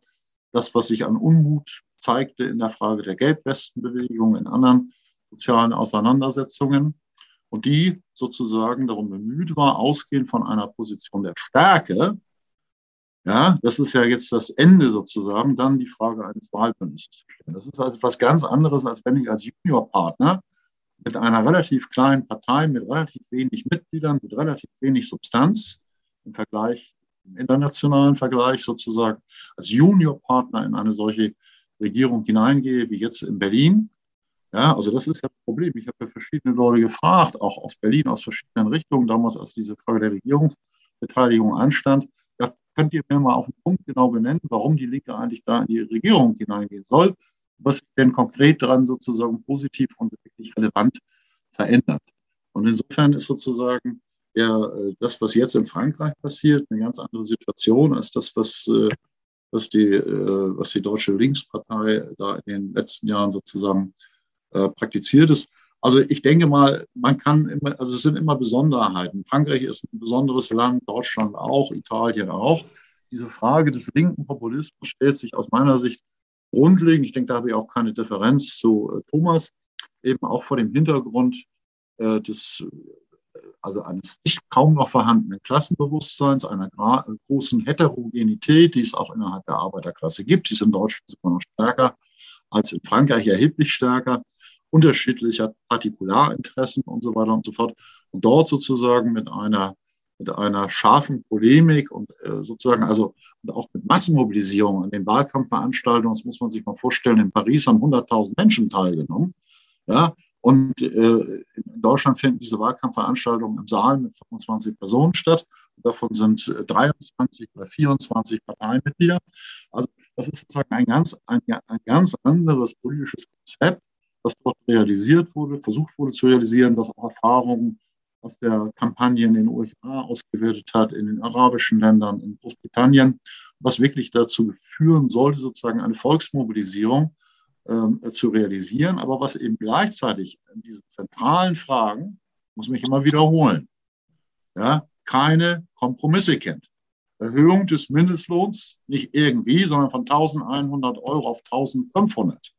Speaker 4: das, was sich an Unmut zeigte in der Frage der Gelbwestenbewegung, in anderen sozialen Auseinandersetzungen, und die sozusagen darum bemüht war, ausgehend von einer Position der Stärke, ja, das ist ja jetzt das Ende sozusagen, dann die Frage eines Wahlbündnisses zu stellen. Das ist also etwas ganz anderes, als wenn ich als Juniorpartner mit einer relativ kleinen Partei, mit relativ wenig Mitgliedern, mit relativ wenig Substanz im Vergleich, im internationalen Vergleich sozusagen, als Juniorpartner in eine solche Regierung hineingehe, wie jetzt in Berlin, ja, also das ist ja das Problem. Ich habe ja verschiedene Leute gefragt, auch aus Berlin, aus verschiedenen Richtungen, damals, als diese Frage der Regierungsbeteiligung anstand. Ja, könnt ihr mir mal auf den Punkt genau benennen, warum die Linke eigentlich da in die Regierung hineingehen soll? Was sich denn konkret daran sozusagen positiv und wirklich relevant verändert? Und insofern ist sozusagen ja, äh, das, was jetzt in Frankreich passiert, eine ganz andere Situation als das, was, äh, was, die, äh, was die deutsche Linkspartei da in den letzten Jahren sozusagen äh, praktiziert ist. Also ich denke mal, man kann immer, also es sind immer Besonderheiten. Frankreich ist ein besonderes Land, Deutschland auch, Italien auch. Diese Frage des linken Populismus stellt sich aus meiner Sicht grundlegend, ich denke, da habe ich auch keine Differenz zu äh, Thomas, eben auch vor dem Hintergrund äh, des, äh, also eines nicht kaum noch vorhandenen Klassenbewusstseins, einer großen Heterogenität, die es auch innerhalb der Arbeiterklasse gibt. Die ist in Deutschland sogar noch stärker als in Frankreich, erheblich stärker unterschiedlicher Partikularinteressen und so weiter und so fort. Und dort sozusagen mit einer, mit einer scharfen Polemik und äh, sozusagen, also und auch mit Massenmobilisierung an den Wahlkampfveranstaltungen, das muss man sich mal vorstellen, in Paris haben 100.000 Menschen teilgenommen. Ja, und äh, in Deutschland finden diese Wahlkampfveranstaltungen im Saal mit 25 Personen statt. Davon sind 23 äh, oder 24 Parteimitglieder. Also das ist sozusagen ein ganz, ein, ein ganz anderes politisches Konzept, das dort realisiert wurde, versucht wurde zu realisieren, das auch Erfahrungen aus der Kampagne in den USA ausgewertet hat, in den arabischen Ländern, in Großbritannien, was wirklich dazu führen sollte, sozusagen eine Volksmobilisierung ähm, zu realisieren, aber was eben gleichzeitig in diesen zentralen Fragen, muss mich immer wiederholen, ja, keine Kompromisse kennt. Erhöhung des Mindestlohns, nicht irgendwie, sondern von 1100 Euro auf 1500.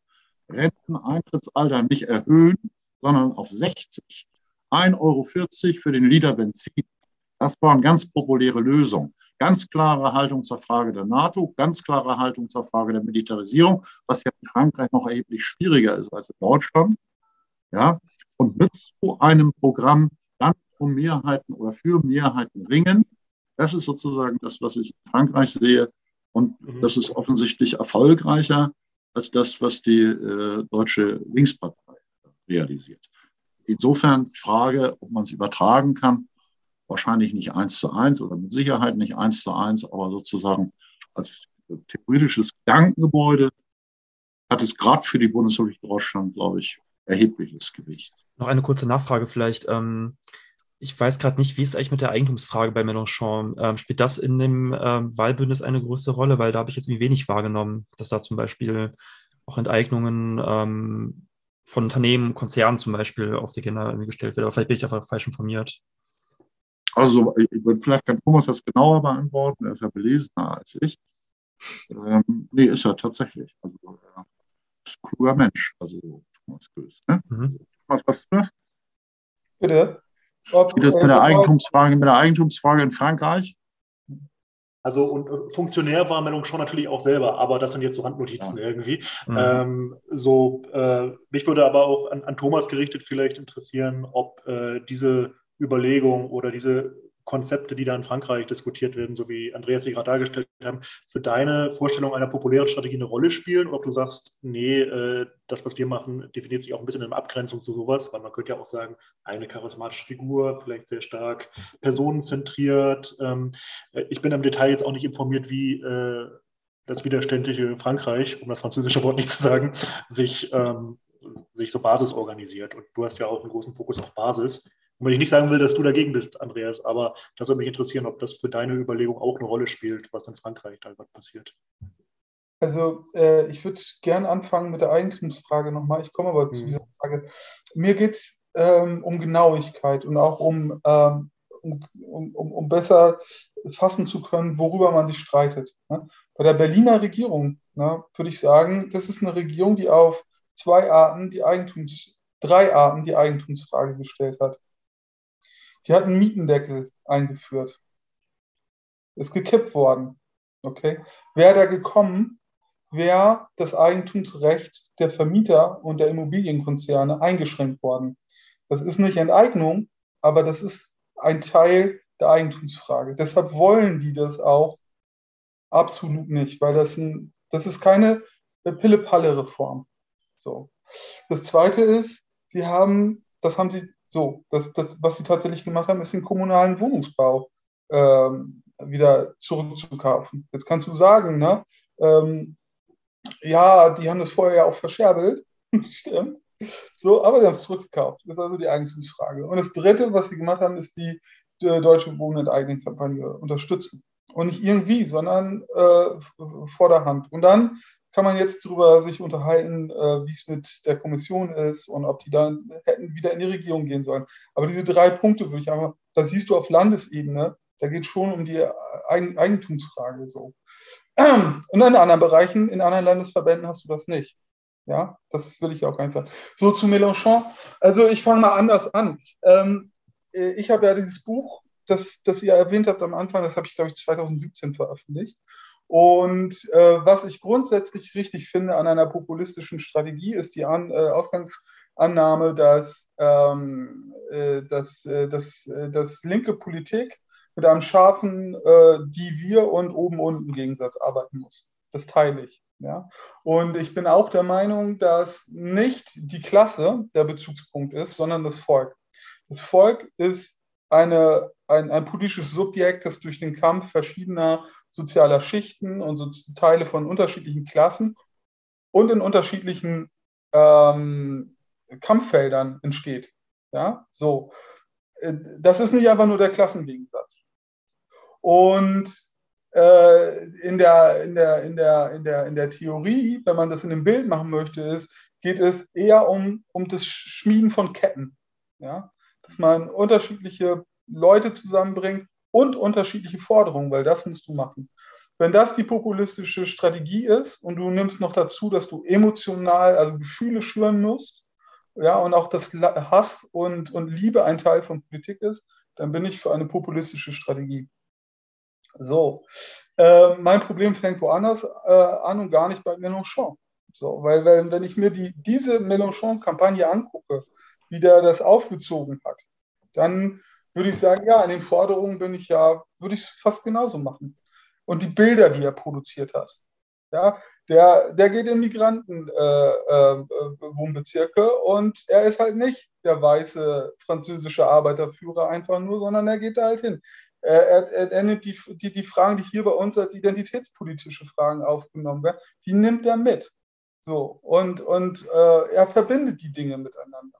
Speaker 4: Renteneintrittsalter nicht erhöhen, sondern auf 60. 1,40 Euro für den Liter Benzin. Das waren ganz populäre Lösungen. Ganz klare Haltung zur Frage der NATO, ganz klare Haltung zur Frage der Militarisierung, was ja in Frankreich noch erheblich schwieriger ist als in Deutschland. Ja, und mit so einem Programm dann um Mehrheiten oder für Mehrheiten ringen. Das ist sozusagen das, was ich in Frankreich sehe. Und mhm. das ist offensichtlich erfolgreicher als das, was die äh, deutsche Linkspartei realisiert. Insofern Frage, ob man es übertragen kann. wahrscheinlich nicht eins zu eins oder mit Sicherheit nicht eins zu eins, aber sozusagen als theoretisches Gedankengebäude hat es gerade für die Bundesrepublik Deutschland, glaube ich, erhebliches Gewicht.
Speaker 2: Noch eine kurze Nachfrage vielleicht. Ähm, ich weiß gerade nicht, wie ist es eigentlich mit der Eigentumsfrage bei Mélenchon? Ähm, spielt das in dem ähm, Wahlbündnis eine größere Rolle? Weil da habe ich jetzt irgendwie wenig wahrgenommen, dass da zum Beispiel auch Enteignungen ähm, von Unternehmen, Konzernen zum Beispiel auf die Kinder gestellt wird. Aber vielleicht bin ich einfach falsch informiert.
Speaker 4: Also, vielleicht kann Thomas das genauer beantworten, er ist ja belesener als ich. Ähm, nee, ist er tatsächlich. Also, er ist ein kluger Mensch, also Thomas Göß. Ne? Mhm. Also, Thomas, was ist das?
Speaker 1: Bitte?
Speaker 4: Ob, Wie das mit der, Eigentumsfrage, mit der Eigentumsfrage in Frankreich?
Speaker 3: Also und Funktionär war Meldung schon natürlich auch selber, aber das sind jetzt so Randnotizen ja. irgendwie. Mhm. Ähm, so, äh, mich würde aber auch an, an, Thomas gerichtet vielleicht interessieren, ob äh, diese Überlegung oder diese Konzepte, die da in Frankreich diskutiert werden, so wie Andreas sie gerade dargestellt haben, für deine Vorstellung einer populären Strategie eine Rolle spielen? Oder ob du sagst, nee, äh, das, was wir machen, definiert sich auch ein bisschen in Abgrenzung zu sowas, weil man könnte ja auch sagen, eine charismatische Figur, vielleicht sehr stark personenzentriert. Ähm, äh, ich bin im Detail jetzt auch nicht informiert, wie äh, das widerständliche Frankreich, um das französische Wort nicht zu sagen, sich, ähm, sich so Basis organisiert. Und du hast ja auch einen großen Fokus auf Basis. Und wenn ich nicht sagen will, dass du dagegen bist, Andreas, aber das würde mich interessieren, ob das für deine Überlegung auch eine Rolle spielt, was in Frankreich da passiert.
Speaker 1: Also äh, ich würde gerne anfangen mit der Eigentumsfrage nochmal. Ich komme aber mhm. zu dieser Frage. Mir geht es ähm, um Genauigkeit und auch um, ähm, um, um, um, besser fassen zu können, worüber man sich streitet. Ne? Bei der Berliner Regierung ne, würde ich sagen, das ist eine Regierung, die auf zwei Arten die Eigentums, drei Arten die Eigentumsfrage gestellt hat. Die hat einen Mietendeckel eingeführt. Ist gekippt worden. Okay. Wäre da gekommen, wäre das Eigentumsrecht der Vermieter und der Immobilienkonzerne eingeschränkt worden. Das ist nicht Enteignung, aber das ist ein Teil der Eigentumsfrage. Deshalb wollen die das auch absolut nicht, weil das, ein, das ist keine Pille-Palle-Reform. So. Das Zweite ist, sie haben, das haben sie so, das, das, was sie tatsächlich gemacht haben, ist den kommunalen Wohnungsbau ähm, wieder zurückzukaufen. Jetzt kannst du sagen, ne, ähm, ja, die haben das vorher ja auch verscherbelt. Stimmt. So, aber sie haben es zurückgekauft. Das ist also die Eigentumsfrage. Und das Dritte, was sie gemacht haben, ist die, die deutsche Wohnenteignen-Kampagne unterstützen. Und nicht irgendwie, sondern äh, vor der Hand. Und dann kann man jetzt darüber sich unterhalten, äh, wie es mit der Kommission ist und ob die dann hätten wieder in die Regierung gehen sollen. Aber diese drei Punkte würde ich einfach, da siehst du auf Landesebene, da geht es schon um die Eigen Eigentumsfrage so. Und in anderen Bereichen, in anderen Landesverbänden hast du das nicht. Ja, das will ich auch gar nicht sagen. So zu Mélenchon. Also ich fange mal anders an. Ähm, äh, ich habe ja dieses Buch, das, das ihr erwähnt habt am Anfang, das habe ich, glaube ich, 2017 veröffentlicht. Und äh, was ich grundsätzlich richtig finde an einer populistischen Strategie, ist die an, äh, Ausgangsannahme, dass, ähm, äh, dass, äh, dass, äh, dass linke Politik mit einem scharfen äh, die wir und oben-unten Gegensatz arbeiten muss. Das teile ich. Ja? Und ich bin auch der Meinung, dass nicht die Klasse der Bezugspunkt ist, sondern das Volk. Das Volk ist eine ein, ein politisches Subjekt, das durch den Kampf verschiedener sozialer Schichten und so Teile von unterschiedlichen Klassen und in unterschiedlichen ähm, Kampffeldern entsteht. Ja, so. Äh, das ist nicht einfach nur der Klassengegensatz. Und äh, in, der, in, der, in, der, in, der, in der Theorie, wenn man das in dem Bild machen möchte, ist, geht es eher um, um das Schmieden von Ketten. Ja? Dass man unterschiedliche Leute zusammenbringen und unterschiedliche Forderungen, weil das musst du machen. Wenn das die populistische Strategie ist und du nimmst noch dazu, dass du emotional, also Gefühle schüren musst, ja, und auch das Hass und, und Liebe ein Teil von Politik ist, dann bin ich für eine populistische Strategie. So, äh, mein Problem fängt woanders äh, an und gar nicht bei Mélenchon. So, weil, weil wenn ich mir die, diese Mélenchon-Kampagne angucke, wie der das aufgezogen hat, dann würde ich sagen, ja, an den Forderungen bin ich ja, würde ich es fast genauso machen. Und die Bilder, die er produziert hat. Ja, der, der geht in Migrantenwohnbezirke äh, äh, und er ist halt nicht der weiße französische Arbeiterführer einfach nur, sondern er geht da halt hin. Er, er, er nimmt die, die, die Fragen, die hier bei uns als identitätspolitische Fragen aufgenommen werden, die nimmt er mit. So, und, und äh, er verbindet die Dinge miteinander.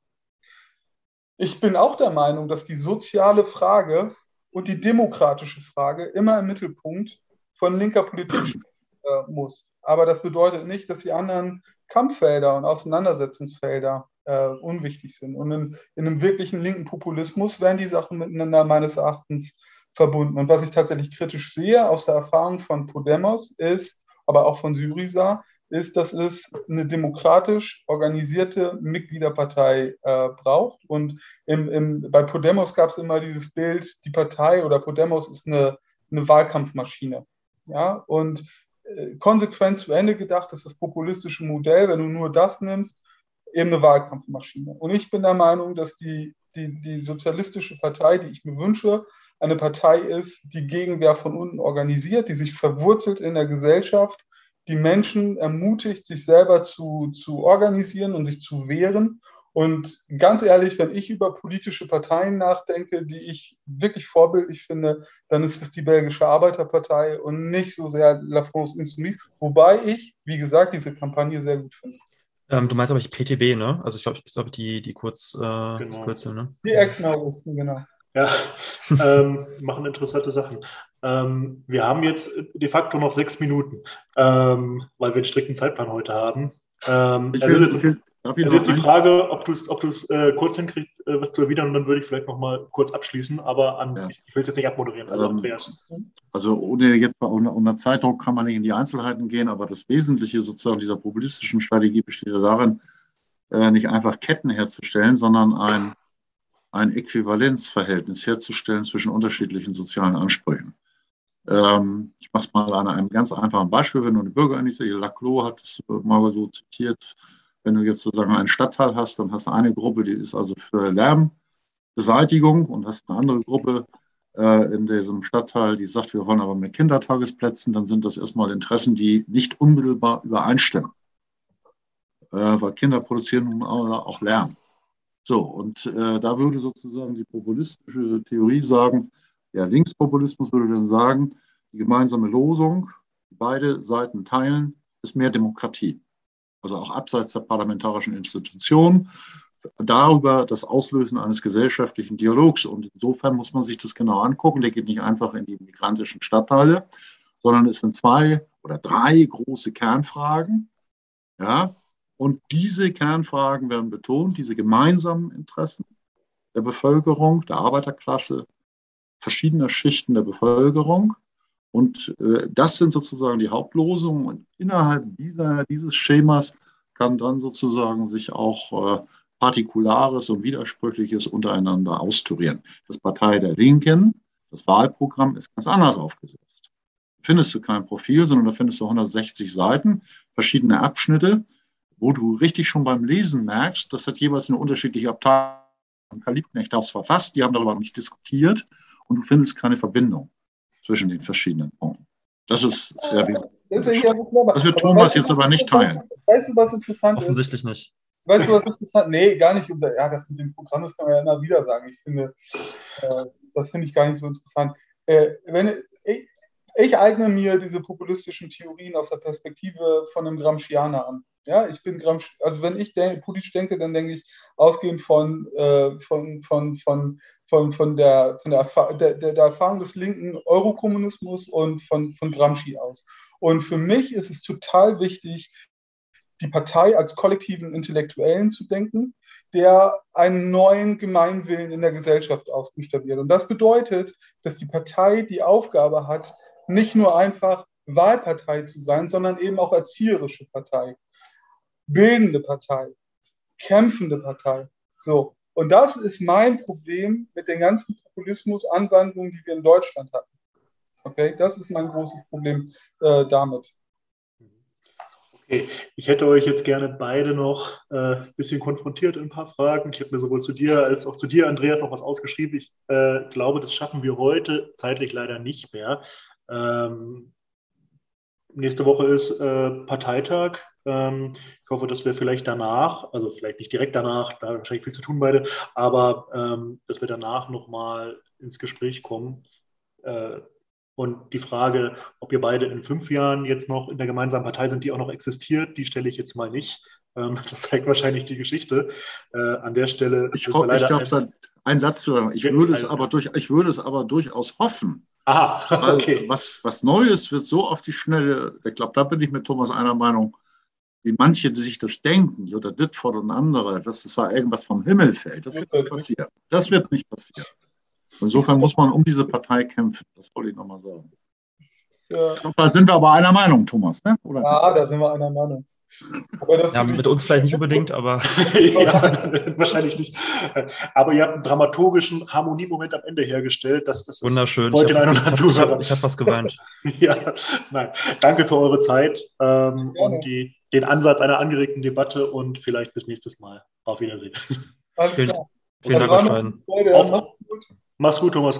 Speaker 1: Ich bin auch der Meinung, dass die soziale Frage und die demokratische Frage immer im Mittelpunkt von linker Politik stehen äh, muss. Aber das bedeutet nicht, dass die anderen Kampffelder und Auseinandersetzungsfelder äh, unwichtig sind. Und in, in, einem wirklichen linken Populismus werden die Sachen miteinander meines Erachtens verbunden. Und was ich tatsächlich kritisch sehe aus der Erfahrung von Podemos ist, aber auch von Syriza, ist, dass es eine demokratisch organisierte Mitgliederpartei äh, braucht. Und im, im, bei Podemos gab es immer dieses Bild, die Partei oder Podemos ist eine, eine Wahlkampfmaschine. Ja, und äh, konsequent zu Ende gedacht ist das populistische Modell, wenn du nur das nimmst, eben eine Wahlkampfmaschine. Und ich bin der Meinung, dass die, die, die sozialistische Partei, die ich mir wünsche, eine Partei ist, die Gegenwehr von unten organisiert, die sich verwurzelt in der Gesellschaft, die Menschen ermutigt, sich selber zu, zu organisieren und sich zu wehren. Und ganz ehrlich, wenn ich über politische Parteien nachdenke, die ich wirklich vorbildlich finde, dann ist es die belgische Arbeiterpartei und nicht so sehr La France Insoumise. Wobei ich, wie gesagt, diese Kampagne sehr gut finde.
Speaker 2: Ähm, du meinst aber PTB, ne? Also ich glaube, ich glaube die, die Kurz, äh, genau. Kürzel, ne?
Speaker 1: Die Ex-Maoisten, genau.
Speaker 3: Ja, ähm, machen interessante Sachen. Ähm, wir haben jetzt de facto noch sechs Minuten, ähm, weil wir einen strikten Zeitplan heute haben. Ähm, ich will, also jetzt, also jetzt die Frage, ob du es ob äh, kurz hinkriegst, äh, was zu erwidern, und dann würde ich vielleicht noch mal kurz abschließen, aber an, ja. ich will es jetzt nicht abmoderieren. Also,
Speaker 4: ähm, Andreas. also ohne jetzt unter, unter Zeitdruck kann man nicht in die Einzelheiten gehen, aber das Wesentliche sozusagen dieser populistischen Strategie besteht ja darin, äh, nicht einfach Ketten herzustellen, sondern ein ein Äquivalenzverhältnis herzustellen zwischen unterschiedlichen sozialen Ansprüchen. Ähm, ich mache es mal an einem ganz einfachen Beispiel, wenn du eine Bürgerinitiative, Laclos hat es mal so zitiert, wenn du jetzt sozusagen einen Stadtteil hast, dann hast du eine Gruppe, die ist also für Lärmbeseitigung und hast eine andere Gruppe äh, in diesem Stadtteil, die sagt, wir wollen aber mehr Kindertagesplätzen, dann sind das erstmal Interessen, die nicht unmittelbar übereinstimmen. Äh, weil Kinder produzieren nun auch Lärm. So, und äh, da würde sozusagen die populistische Theorie sagen, der Linkspopulismus würde dann sagen, die gemeinsame Losung, die beide Seiten teilen, ist mehr Demokratie. Also auch abseits der parlamentarischen Institutionen, darüber das Auslösen eines gesellschaftlichen Dialogs. Und insofern muss man sich das genau angucken. Der geht nicht einfach in die migrantischen Stadtteile, sondern es sind zwei oder drei große Kernfragen. Ja, und diese Kernfragen werden betont, diese gemeinsamen Interessen der Bevölkerung, der Arbeiterklasse, verschiedener Schichten der Bevölkerung. Und äh, das sind sozusagen die Hauptlosungen. Und innerhalb dieser, dieses Schemas kann dann sozusagen sich auch äh, Partikulares und Widersprüchliches untereinander austurieren. Das Partei der Linken, das Wahlprogramm ist ganz anders aufgesetzt. Da findest du kein Profil, sondern da findest du 160 Seiten, verschiedene Abschnitte wo du richtig schon beim Lesen merkst, das hat jeweils eine unterschiedliche Abteilung. Karl Liebknecht das verfasst, die haben darüber nicht diskutiert und du findest keine Verbindung zwischen den verschiedenen Punkten. Das ist sehr wichtig. Das, das wird Thomas jetzt aber nicht teilen.
Speaker 1: Weißt du, was interessant
Speaker 2: Offensichtlich ist? Offensichtlich nicht.
Speaker 1: Weißt du, was interessant Nee, gar nicht. Ja, das mit dem Programm, das kann man ja immer wieder sagen. Ich finde, äh, das finde ich gar nicht so interessant. Äh, wenn, ich, ich eigne mir diese populistischen Theorien aus der Perspektive von einem Gramscianer an. Ja, ich bin Gramsci, also wenn ich denke, politisch denke, dann denke ich ausgehend von, äh, von, von, von, von, von, der, von der, der, der Erfahrung des linken Eurokommunismus und von, von Gramsci aus. Und für mich ist es total wichtig, die Partei als kollektiven Intellektuellen zu denken, der einen neuen Gemeinwillen in der Gesellschaft ausbuchstabiert. Und das bedeutet, dass die Partei die Aufgabe hat, nicht nur einfach Wahlpartei zu sein, sondern eben auch erzieherische Partei bildende Partei, kämpfende Partei. So. Und das ist mein Problem mit den ganzen Populismus-Anwandlungen, die wir in Deutschland hatten. Okay, das ist mein großes Problem äh, damit.
Speaker 3: Okay, ich hätte euch jetzt gerne beide noch äh, ein bisschen konfrontiert in ein paar Fragen. Ich habe mir sowohl zu dir als auch zu dir, Andreas, noch was ausgeschrieben. Ich äh, glaube, das schaffen wir heute zeitlich leider nicht mehr. Ähm, nächste Woche ist äh, Parteitag. Ähm, ich hoffe, dass wir vielleicht danach, also vielleicht nicht direkt danach, da wahrscheinlich viel zu tun beide, aber ähm, dass wir danach nochmal ins Gespräch kommen. Äh, und die Frage, ob ihr beide in fünf Jahren jetzt noch in der gemeinsamen Partei sind, die auch noch existiert, die stelle ich jetzt mal nicht. Ähm, das zeigt wahrscheinlich die Geschichte. Äh, an der Stelle.
Speaker 4: Ich, ich darf da einen Satz sagen. Ich würde, es aber durch, ich würde es aber durchaus hoffen.
Speaker 3: Aha, okay.
Speaker 4: Was, was Neues wird so auf die Schnelle, ich glaube, da bin ich mit Thomas einer Meinung, wie manche die sich das denken, oder Ditford und andere, dass es da irgendwas vom Himmel fällt. Das wird nicht passieren. Das wird nicht passieren. Insofern muss man um diese Partei kämpfen. Das wollte ich nochmal sagen. Ja. Da sind wir aber einer Meinung, Thomas. Ne?
Speaker 1: Oder? Ja, da sind wir einer Meinung.
Speaker 2: ja, mit uns vielleicht nicht unbedingt, aber.
Speaker 3: ja, wahrscheinlich nicht. Aber ihr habt einen dramaturgischen Harmoniemoment am Ende hergestellt. Dass,
Speaker 2: das Wunderschön.
Speaker 3: Ich habe
Speaker 2: hab, hab, hab was geweint.
Speaker 3: ja, nein. Danke für eure Zeit ähm, und die, den Ansatz einer angeregten Debatte und vielleicht bis nächstes Mal. Auf Wiedersehen.
Speaker 2: Alles vielen, klar. Vielen Dank euch beiden.
Speaker 3: Mach's gut, Thomas.